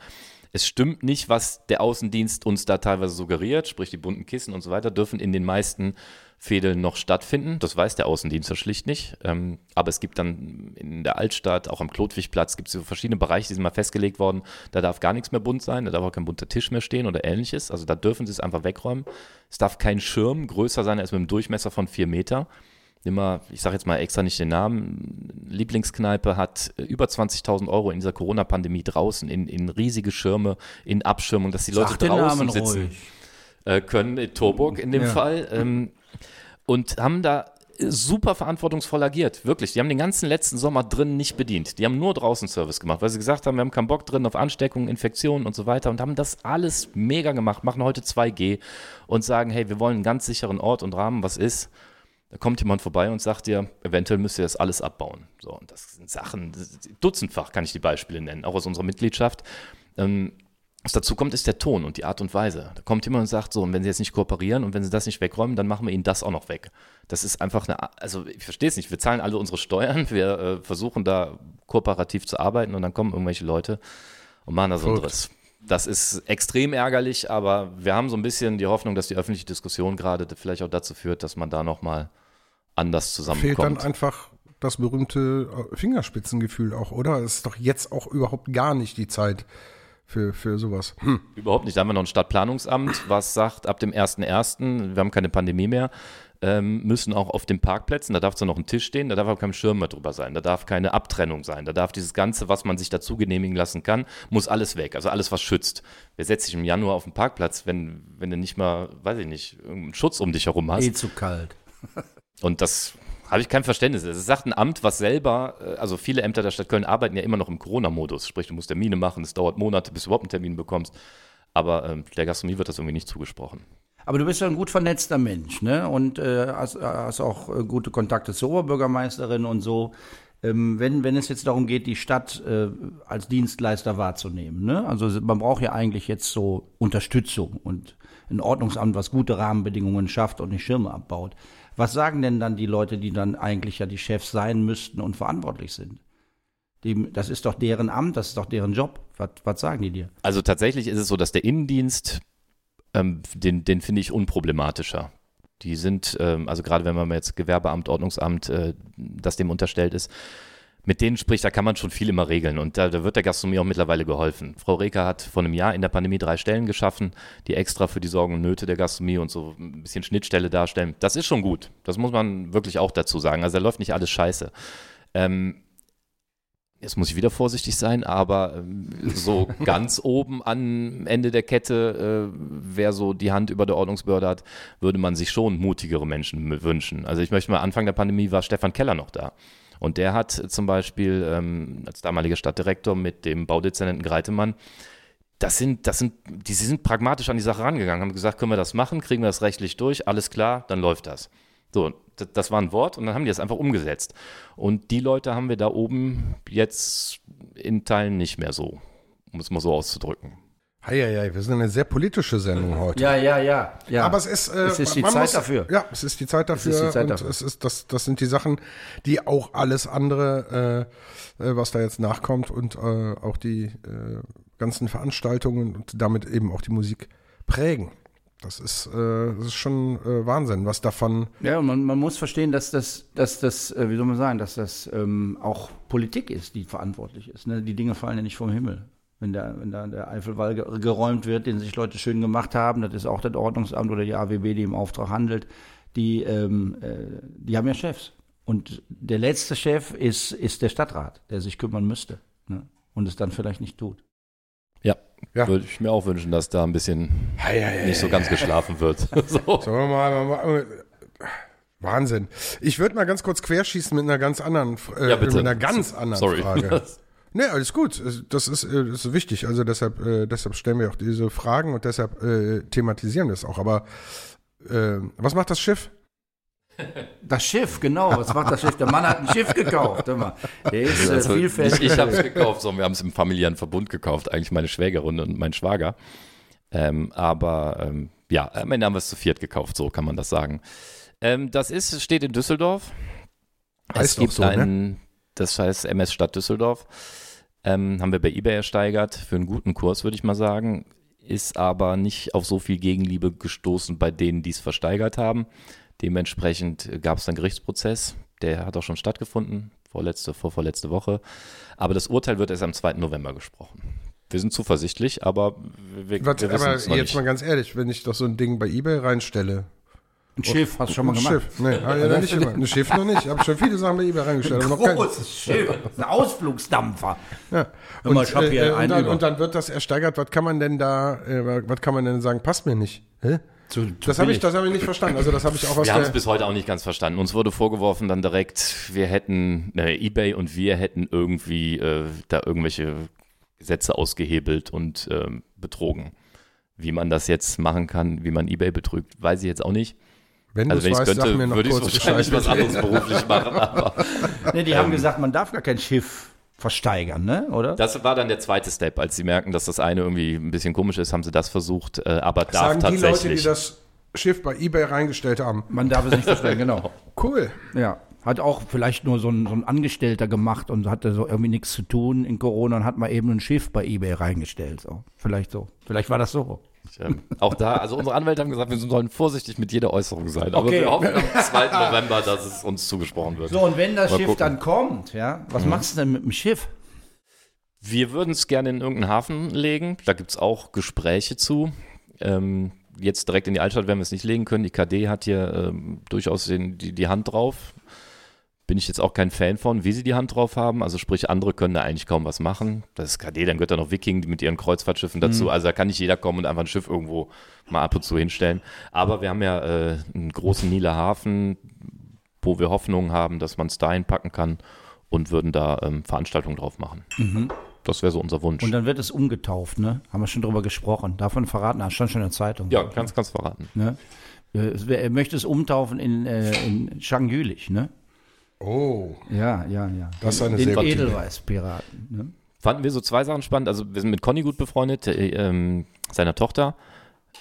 D: es stimmt nicht, was der Außendienst uns da teilweise suggeriert, sprich die bunten Kissen und so weiter, dürfen in den meisten Fädeln noch stattfinden. Das weiß der Außendienst ja schlicht nicht. Ähm, aber es gibt dann in der Altstadt, auch am Klotwigplatz, gibt es so verschiedene Bereiche, die sind mal festgelegt worden. Da darf gar nichts mehr bunt sein, da darf auch kein bunter Tisch mehr stehen oder ähnliches. Also da dürfen sie es einfach wegräumen. Es darf kein Schirm größer sein als mit einem Durchmesser von vier Meter. Immer, ich sage jetzt mal extra nicht den Namen, Lieblingskneipe hat äh, über 20.000 Euro in dieser Corona-Pandemie draußen in, in riesige Schirme, in Abschirmung, dass die Leute
C: Sag
D: draußen sitzen
C: ruhig.
D: äh, können, in Torburg in dem
C: Ja.
D: Fall. Ähm, und haben da super verantwortungsvoll agiert, wirklich. Die haben den ganzen letzten Sommer drin nicht bedient. Die haben nur draußen Service gemacht, weil sie gesagt haben, wir haben keinen Bock drin auf Ansteckungen, Infektionen und so weiter und haben das alles mega gemacht, machen heute 2G und sagen, hey, wir wollen einen ganz sicheren Ort und Rahmen, was ist? Da kommt jemand vorbei und sagt dir, eventuell müsst ihr das alles abbauen. So, und das sind Sachen, das dutzendfach kann ich die Beispiele nennen, auch aus unserer Mitgliedschaft. Ähm, was dazu kommt, ist der Ton und die Art und Weise. Da kommt jemand und sagt so, und wenn sie jetzt nicht kooperieren und wenn sie das nicht wegräumen, dann machen wir ihnen das auch noch weg. Das ist einfach eine, also ich verstehe es nicht, wir zahlen alle unsere Steuern, wir äh, versuchen da kooperativ zu arbeiten und dann kommen irgendwelche Leute und machen da so einen
B: Verrückt.
D: Driss. Das ist extrem ärgerlich, aber wir haben so ein bisschen die Hoffnung, dass die öffentliche Diskussion gerade vielleicht auch dazu führt, dass man da nochmal anders
B: Fehlt dann
D: zusammenkommt.
B: einfach das berühmte äh, Fingerspitzengefühl auch, oder? Es ist doch jetzt auch überhaupt gar nicht die Zeit für, für sowas. Hm.
D: Überhaupt nicht. Da haben wir noch ein Stadtplanungsamt, was sagt, ab dem 1.1., wir haben keine Pandemie mehr, ähm, müssen auch auf den Parkplätzen, da darf zwar noch ein Tisch stehen, da darf aber kein Schirm mehr drüber sein, da darf keine Abtrennung sein, da darf dieses Ganze, was man sich dazu genehmigen lassen kann, muss alles weg, also alles, was schützt. Wer setzt sich im Januar auf den Parkplatz, wenn, wenn du nicht mal, weiß ich nicht, irgendeinen Schutz um dich herum hast?
C: Eh zu kalt.
D: Und das habe ich kein Verständnis. Es sagt ein Amt, was selber, äh, also viele Ämter der Stadt Köln arbeiten ja immer noch im Corona-Modus. Sprich, du musst Termine machen, es dauert Monate, bis du überhaupt einen Termin bekommst. Aber ähm, der Gastronomie wird das irgendwie nicht zugesprochen.
C: Aber du bist ja ein gut vernetzter Mensch, ne? Und äh, hast, hast auch äh, gute Kontakte zur Oberbürgermeisterin und so. Ähm, wenn, wenn es jetzt darum geht, die Stadt äh, als Dienstleister wahrzunehmen, ne? Also man braucht ja eigentlich jetzt so Unterstützung und ein Ordnungsamt, was gute Rahmenbedingungen schafft und nicht Schirme abbaut. Was sagen denn dann die Leute, die dann eigentlich ja die Chefs sein müssten und verantwortlich sind? Die, das ist doch deren Amt, das ist doch deren Job. Was, was sagen die dir?
D: Also tatsächlich ist es so, dass der Innendienst, ähm, den, den finde ich unproblematischer. Die sind, ähm, also gerade wenn man jetzt Gewerbeamt, Ordnungsamt, äh, das dem unterstellt ist, mit denen spricht, da kann man schon viel immer regeln. Und da, da wird der Gastronomie auch mittlerweile geholfen. Frau Reker hat vor einem Jahr in der Pandemie drei Stellen geschaffen, die extra für die Sorgen und Nöte der Gastronomie und so ein bisschen Schnittstelle darstellen. Das ist schon gut. Das muss man wirklich auch dazu sagen. Also da läuft nicht alles scheiße. Ähm, Jetzt muss ich wieder vorsichtig sein, aber ähm, so ganz oben am Ende der Kette, äh, wer so die Hand über der Ordnungsbehörde hat, würde man sich schon mutigere Menschen wünschen. Also ich möchte mal, Anfang der Pandemie war Stefan Keller noch da. Und der hat zum Beispiel ähm, als damaliger Stadtdirektor mit dem Baudezernenten Greitemann das sind, das sind, die sind pragmatisch an die Sache rangegangen, haben gesagt, können wir das machen, kriegen wir das rechtlich durch, alles klar, dann läuft das. So, das war ein Wort und dann haben die das einfach umgesetzt. Und die Leute haben wir da oben jetzt in Teilen nicht mehr so, um es mal so auszudrücken.
B: Heieiei, wir sind eine sehr politische Sendung heute.
C: Ja, ja, ja. ja.
B: Aber es ist, äh,
C: es ist die
B: man
C: Zeit
B: muss,
C: dafür.
B: Ja, es ist die Zeit dafür.
C: ist die Zeit dafür.
B: Es ist das, das sind die Sachen, die auch alles andere, äh, äh, was da jetzt nachkommt und äh, auch die äh, ganzen Veranstaltungen und damit eben auch die Musik prägen. Das ist, äh, das ist schon äh, Wahnsinn, was davon.
C: Ja, und man, man muss verstehen, dass das, dass das, äh, wie soll man sagen, dass das ähm, auch Politik ist, die verantwortlich ist. Ne? Die Dinge fallen ja nicht vom Himmel. Wenn da, wenn da der Eifelwall ge- geräumt wird, den sich Leute schön gemacht haben, das ist auch das Ordnungsamt oder die AWB, die im Auftrag handelt, die, ähm, äh, die haben ja Chefs. Und der letzte Chef ist, ist der Stadtrat, der sich kümmern müsste ne? und es dann vielleicht nicht tut.
D: Ja,
B: Ja.
D: würde ich mir auch wünschen, dass da ein bisschen
B: Heieiei.
D: nicht so ganz geschlafen wird. so.
B: Sollen wir mal, mal, mal Wahnsinn. Ich würde mal ganz kurz querschießen mit einer ganz anderen, äh,
D: Ja, bitte.
B: mit einer ganz anderen
D: Sorry.
B: Frage. Nee, alles gut. Das ist, äh, das ist wichtig. Also deshalb, äh, deshalb stellen wir auch diese Fragen und deshalb äh, thematisieren wir es auch. Aber äh, was macht das Schiff?
C: Das Schiff, genau. Was macht das Schiff? Der Mann hat ein Schiff gekauft. Mal. Der ist äh,
D: Also,
C: vielfältig.
D: nicht ich habe es gekauft, sondern wir haben es im familiären Verbund gekauft. Eigentlich meine Schwägerin und mein Schwager. Ähm, aber ähm, ja, am Ende haben wir es zu viert gekauft, so kann man das sagen. Ähm, das ist, es steht in Düsseldorf. es
B: Heißt doch
D: gibt
B: so, ne?
D: Das heißt MS Stadt Düsseldorf. Ähm, haben wir bei eBay ersteigert für einen guten Kurs, würde ich mal sagen. Ist aber nicht auf so viel Gegenliebe gestoßen bei denen, die es versteigert haben. Dementsprechend gab es einen Gerichtsprozess. Der hat auch schon stattgefunden, vorletzte, vorvorletzte Woche. Aber das Urteil wird erst am 2. November gesprochen. Wir sind zuversichtlich, aber wir,
B: Was,
D: wir wissen
B: aber
D: es noch
B: jetzt
D: nicht.
B: mal ganz ehrlich, wenn ich doch so ein Ding bei Ebay reinstelle.
C: Ein Schiff, hast du schon mal
B: ein
C: gemacht.
B: Schiff. Nee, hab ich noch nicht gemacht. Ein Schiff noch nicht. Ich habe schon viele Sachen bei Ebay reingestellt. kein-
C: Großes Schiff, ein Ausflugsdampfer.
B: Ja.
C: Hab hier
B: äh,
C: einen
B: und, dann, und dann wird das ersteigert. Was kann man denn da, äh, was kann man denn sagen, passt mir nicht? Hä?
C: Zu, zu
B: Das habe ich, das habe ich nicht verstanden. Also das habe ich auch aus
D: Wir haben es bis heute auch nicht ganz verstanden. Uns wurde vorgeworfen dann direkt, wir hätten, äh, eBay und wir hätten irgendwie äh, da irgendwelche Gesetze ausgehebelt und ähm, betrogen. Wie man das jetzt machen kann, wie man eBay betrügt, weiß ich jetzt auch nicht.
B: Wenn
D: Also
B: du
D: wenn
B: es
D: ich
B: weißt, sag
D: könnte,
B: mir noch
D: würde ich
B: kurz
D: wahrscheinlich was anderes beruflich machen. Aber
C: Nee, die haben gesagt, man darf gar kein Schiff versteigern, ne? Oder?
D: das war dann der zweite Step. Als sie merken, dass das eine irgendwie ein bisschen komisch ist, haben sie das versucht, äh, aber darf
B: Sagen die
D: tatsächlich.
B: Leute, die das Schiff bei Ebay reingestellt haben.
C: Man darf es nicht versteigern, genau.
B: Cool.
C: Ja. Hat auch vielleicht nur so ein, so ein Angestellter gemacht und hatte so irgendwie nichts zu tun in Corona und hat mal eben ein Schiff bei Ebay reingestellt. So. Vielleicht so. Vielleicht war das so.
D: Ich, ähm, auch da, also unsere Anwälte haben gesagt, wir sollen vorsichtig mit jeder Äußerung sein. Aber
C: Okay.
D: wir hoffen am 2. November, dass es uns zugesprochen wird.
C: So, und wenn das
D: Mal
C: Schiff
D: gucken.
C: dann kommt, ja, was machst du denn mit dem Schiff?
D: Wir würden es gerne in irgendeinen Hafen legen. Da gibt es auch Gespräche zu. Ähm, jetzt direkt in die Altstadt werden wir es nicht legen können. Die KD hat hier ähm, durchaus den, die, die Hand drauf. Bin ich jetzt auch kein Fan von, wie sie die Hand drauf haben. Also sprich, andere können da eigentlich kaum was machen. Das ist KD, dann gehört da noch Viking mit ihren Kreuzfahrtschiffen dazu. Also da kann nicht jeder kommen und einfach ein Schiff irgendwo mal ab und zu hinstellen. Aber wir haben ja äh, einen großen Nieler Hafen, wo wir Hoffnung haben, dass man es dahin packen kann und würden da ähm, Veranstaltungen drauf machen. Das wäre so unser Wunsch.
C: Und dann wird es umgetauft, ne? Haben wir schon drüber gesprochen. Davon verraten, ah, stand schon in der Zeitung.
D: ja, kannst kannst verraten.
C: Ne? Äh, Er möchte es umtaufen in, äh, in Shang Jülich, ne?
B: Oh,
C: Ja, ja, ja.
B: Das ist eine
C: Den
B: sehr.
C: Edelweißpiraten. Ne?
D: Fanden wir so zwei Sachen spannend. Also wir sind mit Conny gut befreundet, äh, ähm, seiner Tochter,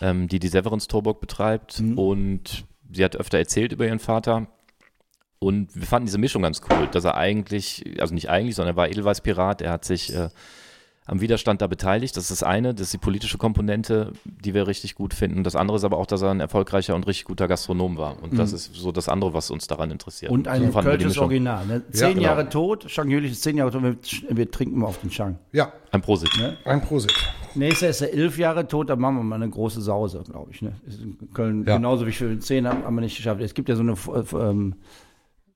D: ähm, die die Severance Torburg betreibt. Und sie hat öfter erzählt über ihren Vater. Und wir fanden diese Mischung ganz cool, dass er eigentlich, also nicht eigentlich, sondern er war Edelweiß-Pirat. Er hat sich äh, am Widerstand da beteiligt. Das ist das eine, das ist die politische Komponente, die wir richtig gut finden. Das andere ist aber auch, dass er ein erfolgreicher und richtig guter Gastronom war. Und das ist so das andere, was uns daran interessiert.
C: Und ein
D: So
C: kölsches. Original. Ne? Zehn
B: genau.
C: Jahre tot, Shang Jülich ist zehn Jahre tot, wir, wir trinken mal auf den Shang.
B: ja,
D: Ein Prosit.
B: ein Prosit.
C: Nächster ist er elf Jahre tot, dann machen wir mal eine große Sause, glaube ich. Ne? Ist in Köln
B: Ja.
C: genauso wie für zehn haben, haben wir nicht geschafft. Es gibt ja so eine, äh, ähm,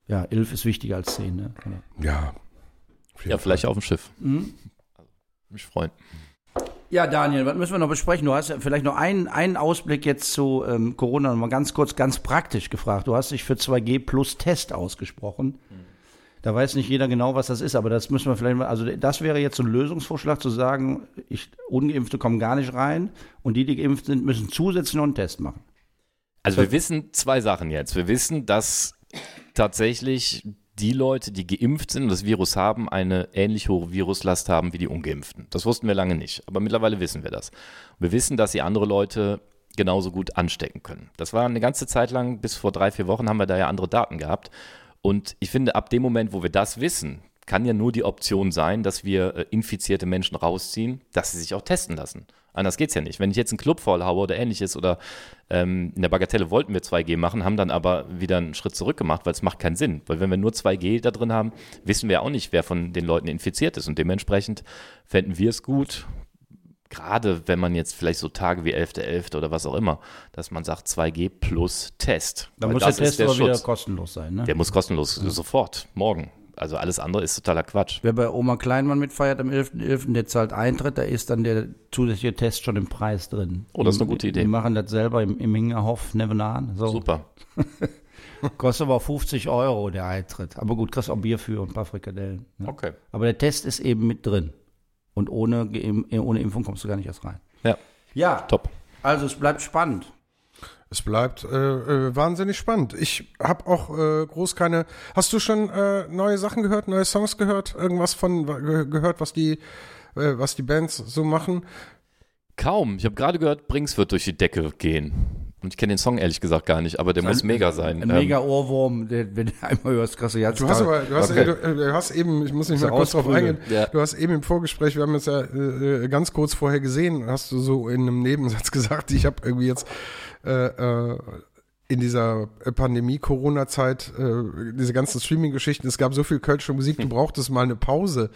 C: ja, elf ist wichtiger als zehn. Ne?
B: Ja. Jeden
D: Ja,
B: Fall.
D: vielleicht auf dem Schiff.
C: Mhm.
D: Mich freuen.
C: Ja, Daniel, was müssen wir noch besprechen? Du hast ja vielleicht noch einen, einen Ausblick jetzt zu ähm, Corona, noch mal ganz kurz, ganz praktisch gefragt. Du hast dich für 2G plus Test ausgesprochen. Da weiß nicht jeder genau, was das ist, aber das müssen wir vielleicht mal, also das wäre jetzt so ein Lösungsvorschlag zu sagen, ich, Ungeimpfte kommen gar nicht rein und die, die geimpft sind, müssen zusätzlich noch einen Test machen.
D: Also wir wissen zwei Sachen jetzt. Wir wissen, dass tatsächlich die Leute, die geimpft sind und das Virus haben, eine ähnlich hohe Viruslast haben wie die Ungeimpften. Das wussten wir lange nicht, aber mittlerweile wissen wir das. Wir wissen, dass sie andere Leute genauso gut anstecken können. Das war eine ganze Zeit lang, bis vor drei, vier Wochen haben wir da ja andere Daten gehabt. Und ich finde, ab dem Moment, wo wir das wissen, kann ja nur die Option sein, dass wir äh, infizierte Menschen rausziehen, dass sie sich auch testen lassen. Anders geht's ja nicht. Wenn ich jetzt einen Club vollhaue oder ähnliches oder ähm, in der Bagatelle wollten wir 2G machen, haben dann aber wieder einen Schritt zurück gemacht, weil es macht keinen Sinn. Weil wenn wir nur 2G da drin haben, wissen wir auch nicht, wer von den Leuten infiziert ist. Und dementsprechend fänden wir es gut, gerade wenn man jetzt vielleicht so Tage wie 11.11. oder was auch immer, dass man sagt 2G plus Test.
C: Da muss der Test aber wieder kostenlos sein. Ne?
D: Der muss kostenlos, sofort, morgen. Also alles andere ist totaler Quatsch.
C: Wer bei Oma Kleinmann mitfeiert am 11.11., der zahlt Eintritt, da ist dann der zusätzliche Test schon im Preis drin.
D: Oh, das ist eine gute Idee.
C: Die machen das selber im, im Hingerhof nebenan. So.
D: Super.
C: Kostet aber auch 50 Euro der Eintritt. Aber gut, kriegst auch Bier für und ein paar Frikadellen. Ne?
D: Okay.
C: Aber der Test ist eben mit drin. Und ohne, ohne Impfung kommst du gar nicht erst rein.
D: Ja,
C: Ja,
D: top.
C: also es bleibt spannend.
B: Es bleibt äh, äh, wahnsinnig spannend. Ich habe auch äh, groß keine. Hast du schon äh, neue Sachen gehört, neue Songs gehört, irgendwas von ge gehört, was die, äh, was die Bands so machen?
D: Kaum. Ich habe gerade gehört, Brings wird durch die Decke gehen. Und ich kenne den Song ehrlich gesagt gar nicht, aber der muss mega sein.
C: Ein
D: Ähm,
C: mega Ohrwurm, der, wenn du einmal hörst, du jetzt.
B: Du hast aber, du hast,
D: Okay.
B: du, äh, du hast eben, ich muss nicht mal kurz drauf eingehen,
D: Ja.
B: du hast eben im Vorgespräch, wir haben es ja äh, äh, ganz kurz vorher gesehen, hast du so in einem Nebensatz gesagt, ich habe irgendwie jetzt äh, äh, in dieser Pandemie-Corona-Zeit äh, diese ganzen Streaming-Geschichten, es gab so viel kölsche Musik, du brauchtest mal eine Pause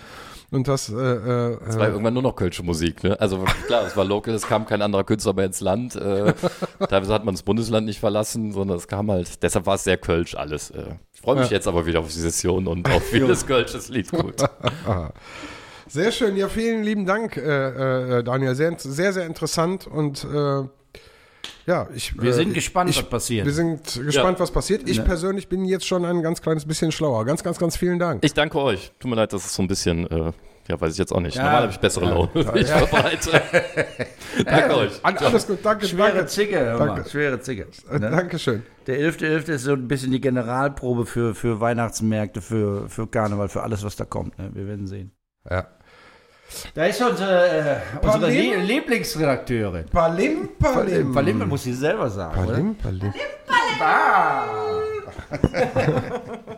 B: und das, äh, äh,
D: Es war irgendwann nur noch kölsche Musik, ne? Also klar, es war local, es kam kein anderer Künstler mehr ins Land. Äh, teilweise hat man das Bundesland nicht verlassen, sondern es kam halt, deshalb war es sehr kölsch alles. Äh, ich freue mich jetzt aber wieder auf die Session und auf vieles kölsches Lied. Gut.
B: Sehr schön, ja, vielen lieben Dank, äh, äh, Daniel. Sehr, sehr, sehr interessant und äh, ja, ich.
C: Wir
B: äh,
C: sind gespannt,
B: ich,
C: was passiert.
B: Wir sind gespannt,
D: Ja.
B: was passiert. Ich persönlich bin jetzt schon ein ganz kleines bisschen schlauer. Ganz, ganz, ganz vielen Dank.
D: Ich danke euch. Tut mir leid, das ist so ein bisschen, äh, ja, weiß ich jetzt auch nicht.
C: Ja.
D: Normal habe ich bessere Laune. Ich verbreite. danke euch.
B: An, alles gut, danke,
C: Schwere
B: danke.
C: Zicke.
B: Danke.
C: Schwere Zicke.
B: Äh,
C: Ne?
B: Dankeschön.
C: Der 11.11. ist so ein bisschen die Generalprobe für, für Weihnachtsmärkte, für, für Karneval, für alles, was da kommt. Ne? Wir werden sehen.
B: Ja.
C: Da ist unsere, äh, unsere
B: Palim?
C: Lie Lieblingsredakteurin.
B: Palim, Palim.
C: Palim muss sie selber sagen,
B: Palim, Palim.
C: oder?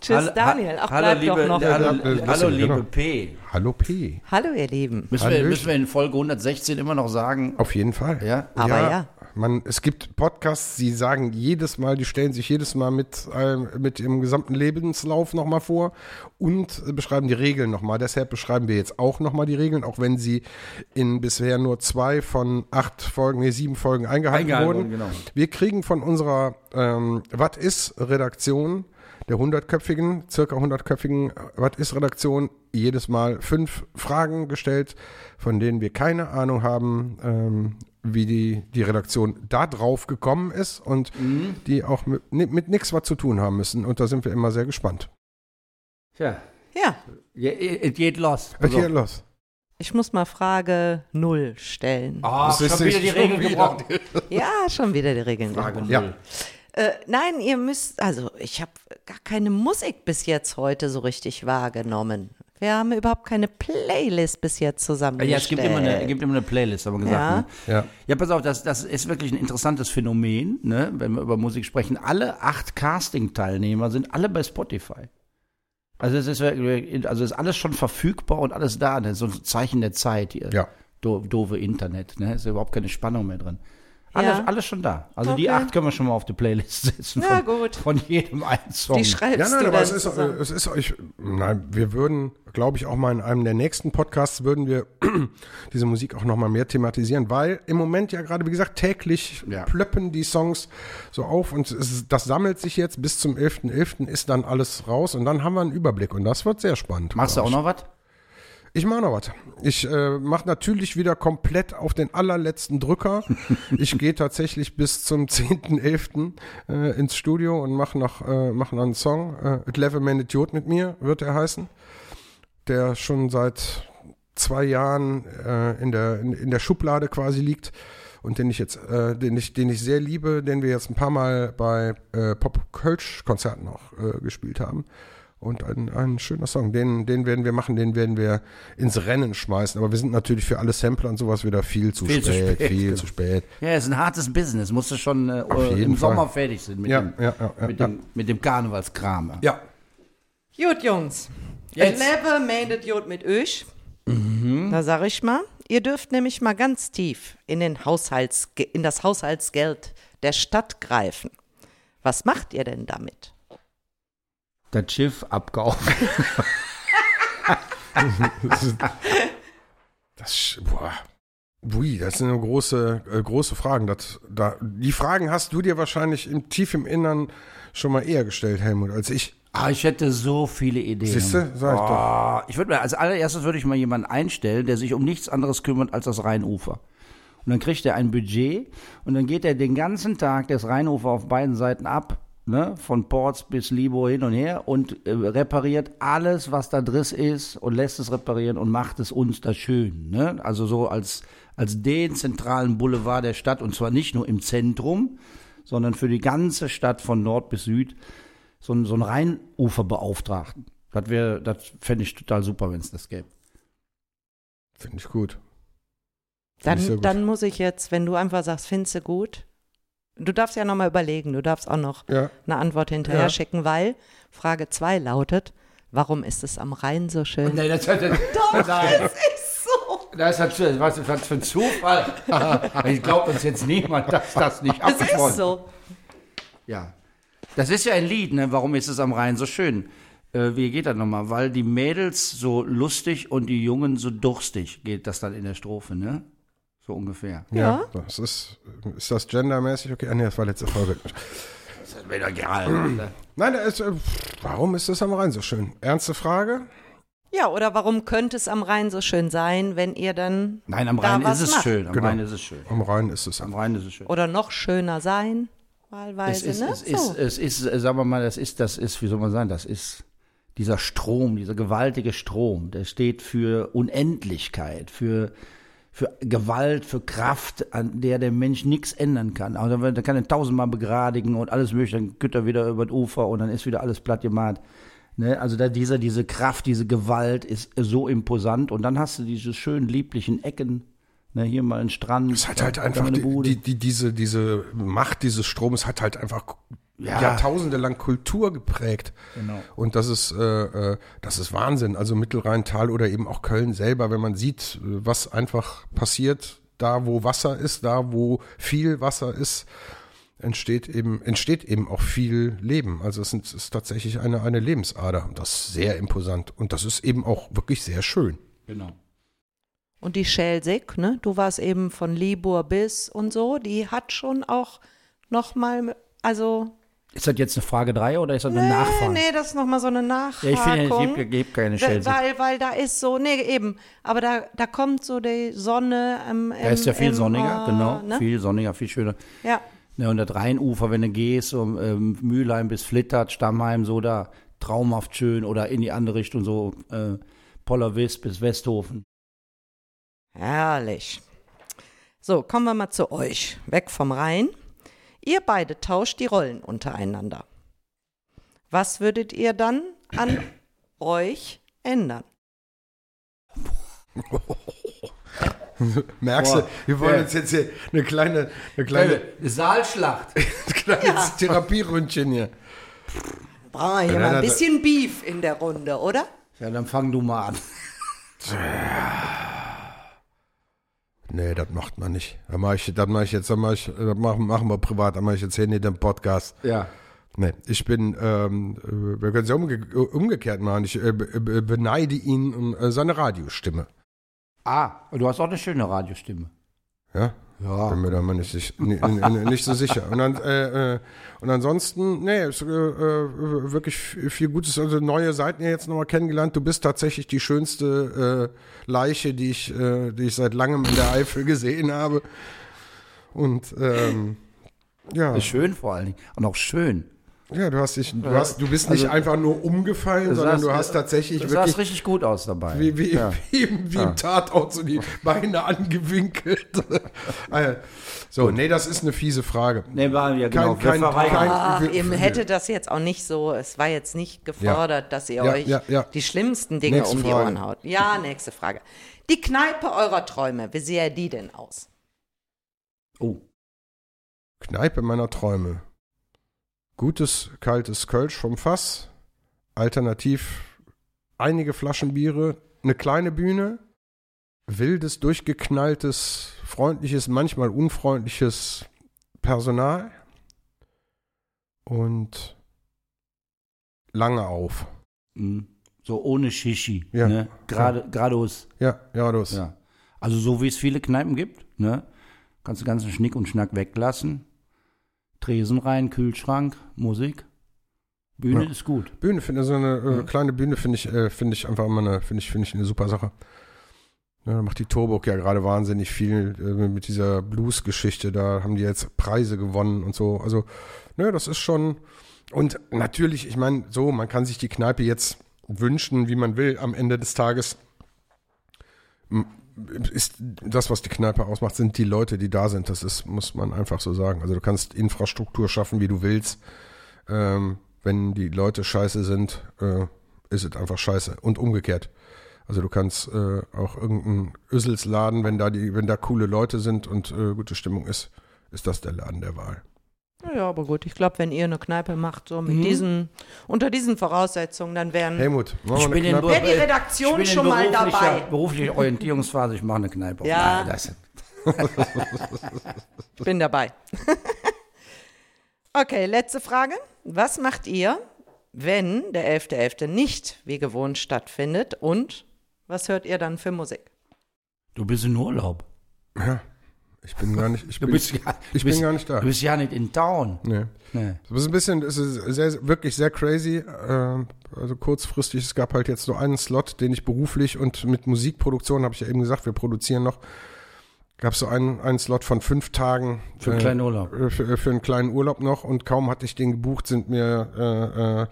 E: Tschüss,
C: Hallo-
E: Daniel. Ach,
C: hallo,
E: bleib
C: liebe,
E: doch noch.
C: Hallo,
B: Ja, äh,
C: hallo,
B: genau.
C: liebe P.
B: Hallo P.
E: Hallo, ihr Lieben.
C: Müssen wir, müssen wir in Folge 116 immer noch sagen,
B: Auf jeden Fall.
C: ja?
E: Aber ja.
B: Man, es gibt Podcasts, die sagen jedes Mal, die stellen sich jedes Mal mit, äh, mit ihrem gesamten Lebenslauf nochmal vor und äh, beschreiben die Regeln nochmal. Deshalb beschreiben wir jetzt auch nochmal die Regeln, auch wenn sie in bisher nur zwei von acht Folgen, nee, sieben Folgen eingehalten,
C: Eingehalten
B: wurden.
C: genau.
B: Wir kriegen von unserer ähm, Was ist Redaktion, der hundertköpfigen, circa hundertköpfigen Was ist Redaktion, jedes Mal fünf Fragen gestellt, von denen wir keine Ahnung haben, ähm, wie die, die Redaktion da drauf gekommen ist und
C: Mhm.
B: die auch mit, mit nichts was zu tun haben müssen. Und da sind wir immer sehr gespannt.
C: Tja,
E: Ja,
C: ja, es geht los.
B: Was hier los?
E: ich muss mal Frage null stellen.
C: Oh,
B: Das ist
C: schon wieder die Regeln
B: wieder.
C: gebrochen.
E: Ja, schon wieder die Regeln.
C: Frage
E: gebrochen.
B: Ja.
E: Äh, nein, ihr müsst, also ich habe gar keine Musik bis jetzt heute so richtig wahrgenommen. Wir haben überhaupt keine Playlist bis jetzt
C: Ja,
E: zusammengestellt.
C: es gibt immer eine, gibt immer eine Playlist, haben wir gesagt.
E: Ja.
C: Ne?
B: Ja.
C: Ja, pass auf, das, das ist wirklich ein interessantes Phänomen, ne, wenn wir über Musik sprechen. Alle acht Casting-Teilnehmer sind alle bei Spotify. Also es ist wirklich, also ist alles schon verfügbar und alles da. Ne? So ein Zeichen der Zeit hier.
B: Ja.
C: Do, doofe Internet, ne? Ist ja überhaupt keine Spannung mehr drin. Alles,
E: Ja.
C: alles schon da. Also die
E: Okay.
C: acht können wir schon mal auf die Playlist setzen. Von,
E: gut.
C: Von jedem einen Song.
E: Die schreibst
B: Ja, nein,
E: du
B: aber
E: dann
B: es ist, es ist, ich, nein, wir würden, glaube ich, auch mal in einem der nächsten Podcasts würden wir diese Musik auch noch mal mehr thematisieren, weil im Moment ja gerade, wie gesagt, täglich
C: Ja.
B: plöppen die Songs so auf und es, das sammelt sich jetzt bis zum 11.11. ist dann alles raus und dann haben wir einen Überblick und das wird sehr spannend.
C: Machst du auch noch was?
B: Ich mache noch was. Ich äh, mache natürlich wieder komplett auf den allerletzten Drücker. ich gehe tatsächlich bis zum 10.11. Äh, ins Studio und mache noch, äh, mach noch einen Song. Äh, Clever Man Idiot mit mir wird er heißen. Der schon seit zwei Jahren äh, in, der, in, in der Schublade quasi liegt und den ich jetzt, äh, den ich, den ich sehr liebe, den wir jetzt ein paar Mal bei äh, Pop Kölsch Konzerten auch äh, gespielt haben. Und ein, ein schöner Song, den, den werden wir machen, den werden wir ins Rennen schmeißen. Aber wir sind natürlich für alle Sampler und sowas wieder viel zu
C: Viel zu
B: spät,
C: spät,
B: viel
C: genau.
B: zu spät.
C: Ja, ist ein hartes Business. Musst du schon äh, im
B: Fall.
C: Sommer fertig sein mit,
B: Ja,
C: dem,
B: ja, ja,
C: mit,
B: ja.
C: dem, mit dem Karnevalskram.
B: Ja,
E: Gut, Jungs.
C: Jetzt.
E: Clever made Idiot mit euch. Da sag ich mal, ihr dürft nämlich mal ganz tief in, den Haushalts, in das Haushaltsgeld der Stadt greifen. Was macht ihr denn damit?
C: Das Schiff abkaufen.
B: das ist, das, sch- boah. Ui, das sind große, äh, große Fragen. Das, da, die Fragen hast du dir wahrscheinlich im, tief im Innern schon mal eher gestellt, Helmut, als ich.
C: Ah, ich hätte so viele Ideen.
B: Siehste? Sag ich doch.
C: Oh, ich würde mir, als allererstes würde ich mal jemanden einstellen, der sich um nichts anderes kümmert als das Rheinufer. Und dann kriegt er ein Budget und dann geht er den ganzen Tag das Rheinufer auf beiden Seiten ab, ne, von Ports bis Libo hin und her und äh, repariert alles, was da drin ist und lässt es reparieren und macht es uns da schön. Ne? Also so als, als den zentralen Boulevard der Stadt und zwar nicht nur im Zentrum, sondern für die ganze Stadt von Nord bis Süd so ein, so ein Rheinuferbeauftragten. Das wäre, das fände ich total super, wenn es das gäbe.
B: Finde ich gut. Finde ich
E: Dann,
B: gut.
E: dann muss ich jetzt, wenn du einfach sagst, findest du gut, du darfst ja nochmal überlegen, du darfst auch noch
B: Ja.
E: eine Antwort hinterher
B: Ja.
E: schicken, weil Frage 2 lautet, warum ist es am Rhein so schön?
C: Nein, das, das, Doch, nein.
E: ist so.
C: Das ist was ist das für ein Zufall. ich glaube uns jetzt niemand, dass das nicht
E: Es
C: abgesprochen
E: ist so.
C: Ja. Das ist ja ein Lied, ne? Warum ist es am Rhein so schön? Äh, wie geht das nochmal? Weil die Mädels so lustig und die Jungen so durstig, geht das dann in der Strophe, ne? So ungefähr.
B: Ja, das ist, ist das gendermäßig okay? Ah, nee, das war letzte Folge.
C: Das ist mir doch egal. ne?
B: Nein, ist, äh, warum ist das am Rhein so schön? Ernste Frage?
E: Ja, oder warum könnte es am Rhein so schön sein, wenn ihr dann
C: Nein, am
E: da
C: Rhein ist es
E: macht?
C: schön. Am
B: Genau.
C: Rhein ist es schön.
B: Am Rhein ist es.
C: Am Rhein ist es schön.
E: Oder noch schöner sein,
C: Es
E: wahlweise,
C: ist,
E: ne?
C: es, ist,
E: so.
C: es ist, äh, sagen wir mal, das ist, das ist, wie soll man sagen, das ist dieser Strom, dieser gewaltige Strom, der steht für Unendlichkeit, für, für Gewalt, für Kraft, an der der Mensch nichts ändern kann. Also da kann er tausendmal begradigen und alles mögliche, dann kütt er wieder über das Ufer und dann ist wieder alles platt gemacht. Ne? Also da dieser, diese Kraft, diese Gewalt ist so imposant und dann hast du diese schönen, lieblichen Ecken, ne? hier mal ein Strand,
B: Es hat halt einfach die,
C: Bude.
B: die, die, diese, diese Macht dieses Stromes hat halt einfach
C: Ja.
B: Jahrtausende lang Kultur geprägt.
C: Genau.
B: Und das ist, äh, äh, das ist Wahnsinn. Also Mittelrheintal oder eben auch Köln selber, wenn man sieht, was einfach passiert, da wo Wasser ist, da wo viel Wasser ist, entsteht eben, entsteht eben auch viel Leben. Also es ist, ist tatsächlich eine, eine Lebensader. Und das ist sehr imposant. Und das ist eben auch wirklich sehr schön.
C: Genau.
E: Und die Schelsig, ne? Du warst eben von Libur bis und so, die hat schon auch nochmal, also.
C: Ist das jetzt eine Frage 3 oder ist das eine
E: Nee,
C: Nachfrage?
E: nee, das ist nochmal so eine
C: Ja, ich finde, es gibt, keine Chelsea.
E: weil, weil da ist so, nee, eben, aber da, da kommt so die Sonne im, im
C: Da ist ja viel
E: im,
C: sonniger,
E: äh,
C: genau.
E: Ne?
C: Viel sonniger, viel schöner.
E: Ja,
C: Ne, und das Rheinufer, wenn du gehst, um ähm, Mülheim bis Flittert, Stammheim, so da traumhaft schön oder in die andere Richtung, so äh, Pollerwiss bis Westhofen.
E: herrlich. So, kommen wir mal zu euch. Weg vom Rhein. Ihr beide tauscht die Rollen untereinander. Was würdet ihr dann an euch ändern?
B: Merkst du,
C: Boah.
B: wir wollen
C: Ja.
B: uns jetzt hier eine kleine, eine kleine,
C: Saalschlacht.
B: kleines Therapieründchen hier.
E: Brauchen wir hier
B: Ja,
E: mal ein bisschen Beef in der Runde, oder?
C: Ja, dann fang du mal an.
B: Nee, das macht man nicht. Das mache ich, mache ich jetzt, das, mach ich, machen, machen wir privat, das mache ich jetzt hier nicht im Podcast.
C: Ja.
B: Nee, ich bin, ähm, äh, wir können es ja umge umgekehrt machen. Ich äh, be be beneide ihn um äh, seine Radiostimme.
C: Ah, du hast auch eine schöne Radiostimme.
B: Ja?
C: Ja.
B: Bin mir da mal nicht, nicht so sicher. Und, dann, äh, äh, und ansonsten, nee, ist, äh, äh, wirklich viel Gutes. Also neue Seiten ja jetzt nochmal kennengelernt. Du bist tatsächlich die schönste äh, Leiche, die ich, äh, die ich seit langem in der Eifel gesehen habe. Und ähm, ja.
C: Schön vor allen Dingen. Und auch schön.
B: Ja, du hast dich, du hast, du bist nicht
C: Also-
B: einfach nur umgefallen, sondern du hast tatsächlich
C: Das sah
B: wirklich
C: richtig gut aus dabei.
B: wie, wie,
C: ja.
B: wie, im, wie im Tatort so die Beine angewinkelt. Ah, so, nee, das ist eine fiese Frage.
C: Nee, war ja genau.
B: Kein- kein- kein-
E: Ach,
B: wir-
E: ihr hättet das jetzt auch nicht so, es war jetzt nicht gefordert, dass ihr
B: Ja,
E: euch
B: ja, ja.
E: die schlimmsten Dinge
B: Nächste
E: um die
B: Frage.
E: Ohren haut. Ja, nächste Frage. Die Kneipe eurer Träume, wie sähe die denn aus?
C: Oh.
B: Kneipe meiner Träume. Gutes, kaltes Kölsch vom Fass. Alternativ einige Flaschen Biere. Eine kleine Bühne. Wildes, durchgeknalltes, freundliches, manchmal unfreundliches Personal. Und lange auf.
C: Mhm. So ohne Shishi.
B: Ja.
C: Ne? Gerade, geradeaus.
B: Ja, ja, das.
C: Ja. Also so wie es viele Kneipen gibt, ne? Kannst du ganzen Schnick und Schnack weglassen. Tresen rein, Kühlschrank, Musik. Bühne
B: Ja.
C: ist gut.
B: Bühne finde so eine äh, kleine Bühne finde ich äh, finde ich einfach immer eine finde ich finde ich eine super Sache. Ja, da macht die Turburg ja gerade wahnsinnig viel äh, mit dieser Blues-Geschichte. Da haben die jetzt Preise gewonnen und so. Also, ne, das ist schon. Und natürlich, ich meine, so, man kann sich die Kneipe jetzt wünschen, wie man will. Am Ende des Tages ist das, was die Kneipe ausmacht, sind die Leute, die da sind. Das ist, muss man einfach so sagen. Also du kannst Infrastruktur schaffen, wie du willst. Ähm, wenn die Leute scheiße sind, äh, ist es einfach scheiße. Und umgekehrt. Also du kannst äh, auch irgendeinen Össelsladen, wenn da die, wenn da coole Leute sind und äh, gute Stimmung ist, ist das der Laden der Wahl.
E: Ja, aber gut, ich glaube, wenn ihr eine Kneipe macht, so mit
C: Mhm.
E: diesen, unter diesen Voraussetzungen, dann wären,
B: Helmut, machen
C: Ich
B: wir
C: bin
B: eine
C: in
B: Kneipe?
E: wäre die
C: Ich
E: Redaktion schon mal dabei.
C: Berufliche Orientierungsphase, ich mache eine Kneipe.
E: Ja.
C: Nein, das,
E: Ich bin dabei. okay, letzte Frage. Was macht ihr, wenn der 11.11. nicht wie gewohnt stattfindet und was hört ihr dann für Musik?
C: du bist in Urlaub.
B: Ja, ich bin gar nicht, ich
C: Du
B: bin,
C: bist,
B: ich
C: bist,
B: bin gar nicht da.
C: Du bist ja nicht in Town.
B: Nee.
C: Nee.
B: Das ist ein bisschen, es ist sehr, wirklich sehr crazy. ähm, Also kurzfristig, es gab halt jetzt nur einen Slot, den ich beruflich und mit Musikproduktion, habe ich ja eben gesagt, wir produzieren noch, gab es so einen, einen Slot von fünf Tagen.
C: Für einen
B: äh,
C: kleinen Urlaub.
B: äh, Für, für einen kleinen Urlaub noch und kaum hatte ich den gebucht, sind mir, äh, äh,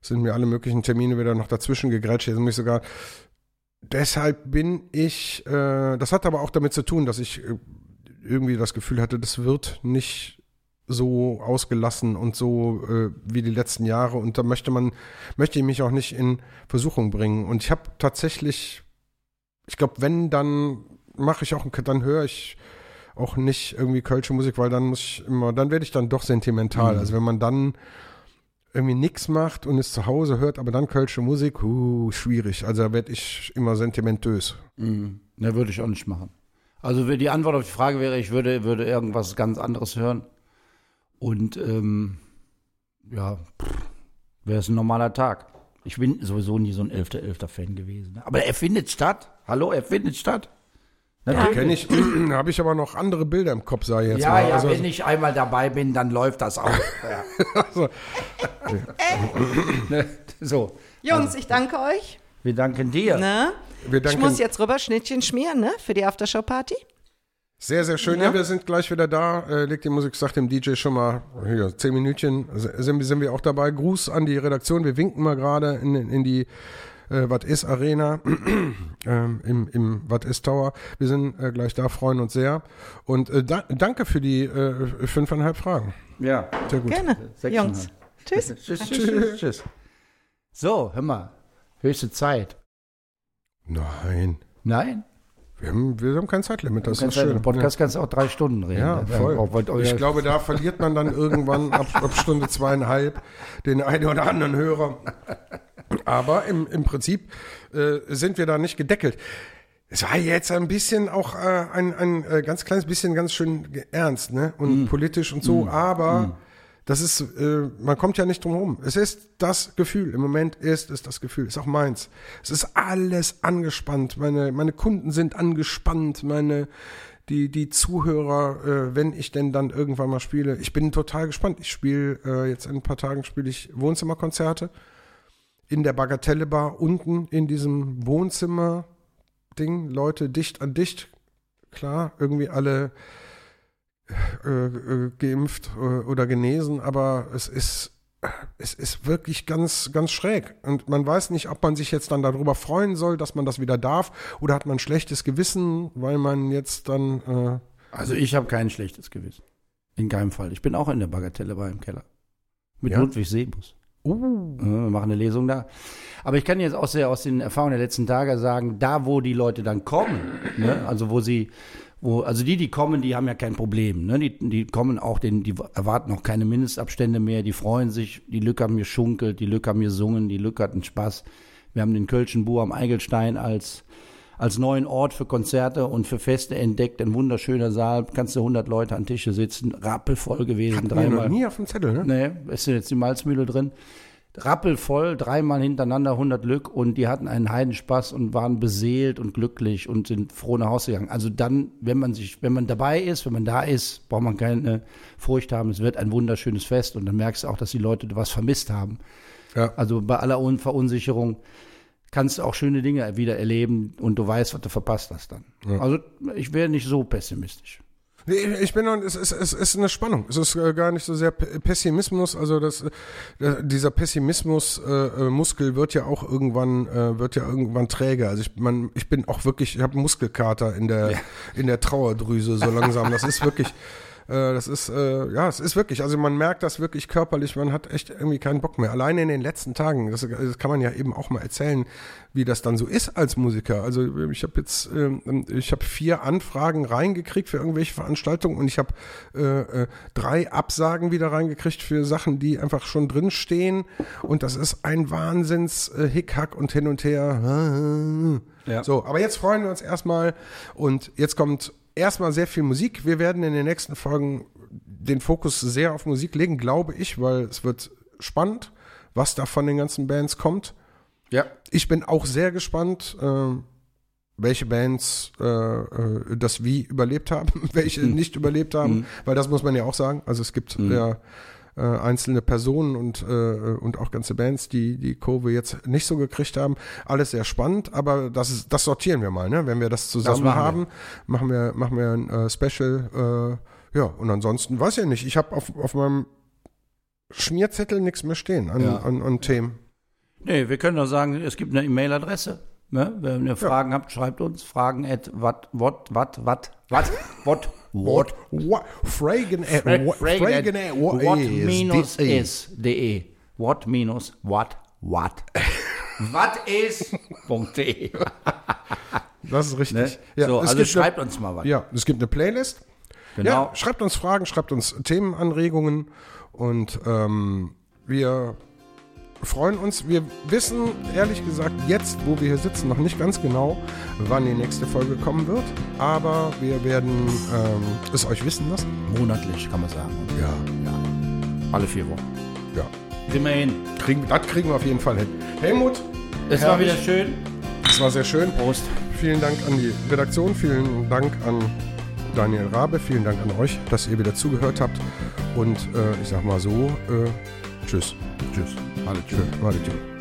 B: sind mir alle möglichen Termine wieder noch dazwischen gegrätscht. Jetzt muss ich sogar, deshalb bin ich, äh, das hat aber auch damit zu tun, dass ich äh, irgendwie das Gefühl hatte, das wird nicht so ausgelassen und so äh, wie die letzten Jahre und da möchte man, möchte ich mich auch nicht in Versuchung bringen. Und ich habe tatsächlich, ich glaube, wenn, dann mache ich auch, dann höre ich auch nicht irgendwie kölsche Musik, weil dann muss ich immer, dann werde ich dann doch sentimental. Also wenn man dann irgendwie nichts macht und es zu Hause hört, aber dann kölsche Musik, uh, schwierig. Also da werde ich immer sentimentös.
C: Ne, würde ich auch nicht machen. Also die Antwort auf die Frage wäre, ich würde, würde irgendwas ganz anderes hören. Und ähm, ja, wäre es ein normaler Tag. Ich bin sowieso nie so ein 11.11. Fan gewesen. ne? Aber er findet statt. Hallo, er findet statt. Natürlich.
B: Kenne ich, habe ich aber noch andere Bilder im Kopf, sei jetzt
C: Ja,
B: mal.
C: ja,
B: Also,
C: wenn ich einmal dabei bin, dann läuft das auch. Ja. Ne, so,
E: Jungs, ich danke euch.
C: wir danken dir.
E: Ne?
B: wir
E: Ich
B: danken
E: muss jetzt rüber Schnittchen schmieren, ne? Für die Aftershow-Party.
B: sehr, sehr schön. Ja. wir sind gleich wieder da. Äh, legt die Musik, sagt dem DJ schon mal, hier, zehn Minütchen, sind, sind wir auch dabei. Gruß an die Redaktion. Wir winken mal gerade in, in die äh, Was ist Arena ähm, im, im Was ist Tower. Wir sind äh, gleich da, freuen uns sehr. Und äh, da, danke für die äh, fünfeinhalb Fragen.
C: Ja.
B: Sehr gut.
E: Gerne.
C: Sechs
E: Jungs. Tschüss.
C: Tschüss, tschüss, tschüss, tschüss. So, hör mal. Höchste Zeit.
B: Nein.
C: Nein?
B: Wir haben, wir haben kein Zeitlimit, das ist
C: ja,
B: schön.
C: Im Podcast kannst du auch drei Stunden reden.
B: Ja,
C: Ne?
B: voll.
C: Auch,
B: Ich glaube, da verliert man dann irgendwann ab, ab Stunde zweieinhalb den einen oder anderen Hörer. Aber im, im Prinzip äh, sind wir da nicht gedeckelt. Es war jetzt ein bisschen auch äh, ein, ein äh, ganz kleines bisschen ganz schön ernst ne? und politisch und so, aber das ist, äh, man kommt ja nicht drum herum. Es ist das Gefühl, im Moment ist es das Gefühl, ist auch meins. Es ist alles angespannt, meine, meine Kunden sind angespannt, meine, die, die Zuhörer, äh, wenn ich denn dann irgendwann mal spiele. Ich bin total gespannt. Ich spiele, äh, jetzt in ein paar Tagen spiele ich Wohnzimmerkonzerte in der Bagatelle Bar unten in diesem Wohnzimmer Ding, Leute dicht an dicht, klar, irgendwie alle äh, äh, geimpft äh, oder genesen, aber es ist es ist wirklich ganz, ganz schräg. Und man weiß nicht, ob man sich jetzt dann darüber freuen soll, dass man das wieder darf, oder hat man ein schlechtes Gewissen, weil man jetzt dann, äh,
C: Also ich habe kein schlechtes Gewissen. In keinem Fall. Ich bin auch in der Bagatelle bei im Keller. Mit
B: Ja?
C: Ludwig Sebus.
B: Uh,
C: machen eine Lesung da. Aber ich kann jetzt auch sehr aus den Erfahrungen der letzten Tage sagen, da wo die Leute dann kommen, ne, also wo sie, wo, also die, die kommen, die haben ja kein Problem. Ne? Die, die kommen auch, den, die erwarten auch keine Mindestabstände mehr, die freuen sich, die Lücke haben geschunkelt, die Lücke haben gesungen, die Lücke hatten Spaß. Wir haben den Kölschen Bu am Eigelstein als, als neuen Ort für Konzerte und für Feste entdeckt. Ein wunderschöner Saal, kannst du 100 Leute an Tische sitzen, rappelvoll gewesen,
B: hatten wir noch
C: dreimal.
B: nie auf dem Zettel, ne?
C: Nee, ist jetzt die Malzmühle drin. Rappelvoll, dreimal hintereinander 100 Lück und die hatten einen Heidenspaß und waren beseelt und glücklich und sind froh nach Hause gegangen. Also dann, wenn man sich, wenn man dabei ist, wenn man da ist, braucht man keine Furcht haben. Es wird ein wunderschönes Fest und dann merkst du auch, dass die Leute was vermisst haben.
B: Ja.
C: Also bei aller Un- Verunsicherung kannst du auch schöne Dinge wieder erleben und du weißt, was du verpasst hast dann. Also ich wäre nicht so pessimistisch.
B: Nee, Ich bin noch, es ist, es ist eine Spannung. Es ist äh, gar nicht so sehr Pessimismus. Also das, äh, dieser Pessimismus-Muskel äh, Muskel wird ja auch irgendwann, äh, wird ja irgendwann träge. Also ich, man, ich bin auch wirklich, ich habe Muskelkater in der, in der Trauerdrüse so langsam. Das ist wirklich, äh, das ist, äh, ja, es ist wirklich. Also man merkt das wirklich körperlich. Man hat echt irgendwie keinen Bock mehr. Alleine in den letzten Tagen. Das, das kann man ja eben auch mal erzählen, wie das dann so ist als Musiker. Also ich habe jetzt, ähm, ich habe vier Anfragen reingekriegt für irgendwelche Veranstaltungen und ich habe äh, äh, drei Absagen wieder reingekriegt für Sachen, die einfach schon drin stehen. Und das ist ein Wahnsinns äh, Hickhack und hin und her.
C: Ja.
B: So, aber jetzt freuen wir uns erstmal und jetzt kommt erstmal sehr viel Musik. Wir werden in den nächsten Folgen den Fokus sehr auf Musik legen, glaube ich, weil es wird spannend, was da von den ganzen Bands kommt.
C: Ja.
B: Ich bin auch sehr gespannt, ähm, welche Bands äh, äh, das wie überlebt haben, welche nicht überlebt haben, weil das muss man ja auch sagen. Also es gibt ja äh, einzelne Personen und, äh, und auch ganze Bands, die die Kurve jetzt nicht so gekriegt haben. Alles sehr spannend, aber das, ist, das sortieren wir mal, ne? Wenn wir das zusammen
C: machen wir.
B: haben, machen wir, machen wir ein äh, Special. Äh, ja, und ansonsten weiß ich nicht. Ich habe auf, auf meinem Schmierzettel nichts mehr stehen an,
C: Ja.
B: an, an Themen.
C: Nee, wir können doch sagen, es gibt eine E-Mail-Adresse. Ne? Wenn ihr Fragen habt, schreibt uns. Fragen at wat, what, wat, wat, wat, what, what,
B: What? Fragen at, what,
C: fragen at
B: at what,
C: what
B: is
C: minus
B: the-
C: is de. What minus what, what. what is, Punkt de.
B: Das ist richtig.
C: Ne?
B: Ja,
C: so, also schreibt uns mal was.
B: Eine, ja, es gibt eine Playlist
C: Genau.
B: Ja, schreibt uns Fragen, schreibt uns Themenanregungen und ähm, wir freuen uns. Wir wissen ehrlich gesagt jetzt, wo wir hier sitzen, noch nicht ganz genau, wann die nächste Folge kommen wird. Aber wir werden ähm, es euch wissen lassen.
C: Monatlich, kann man sagen.
B: Ja,
C: Alle vier Wochen.
B: ja.
C: Kriegen wir hin.
B: Kriegen, das kriegen wir auf jeden Fall hin. Helmut,
C: Es war wieder schön.
B: es war sehr schön.
C: Prost.
B: Vielen Dank an die Redaktion, vielen Dank an Daniel Rabe, vielen Dank an euch, dass ihr wieder zugehört habt. Und äh, ich sag mal so, äh, tschüss. Tschüss. Alle tschüss. Alle tschüss.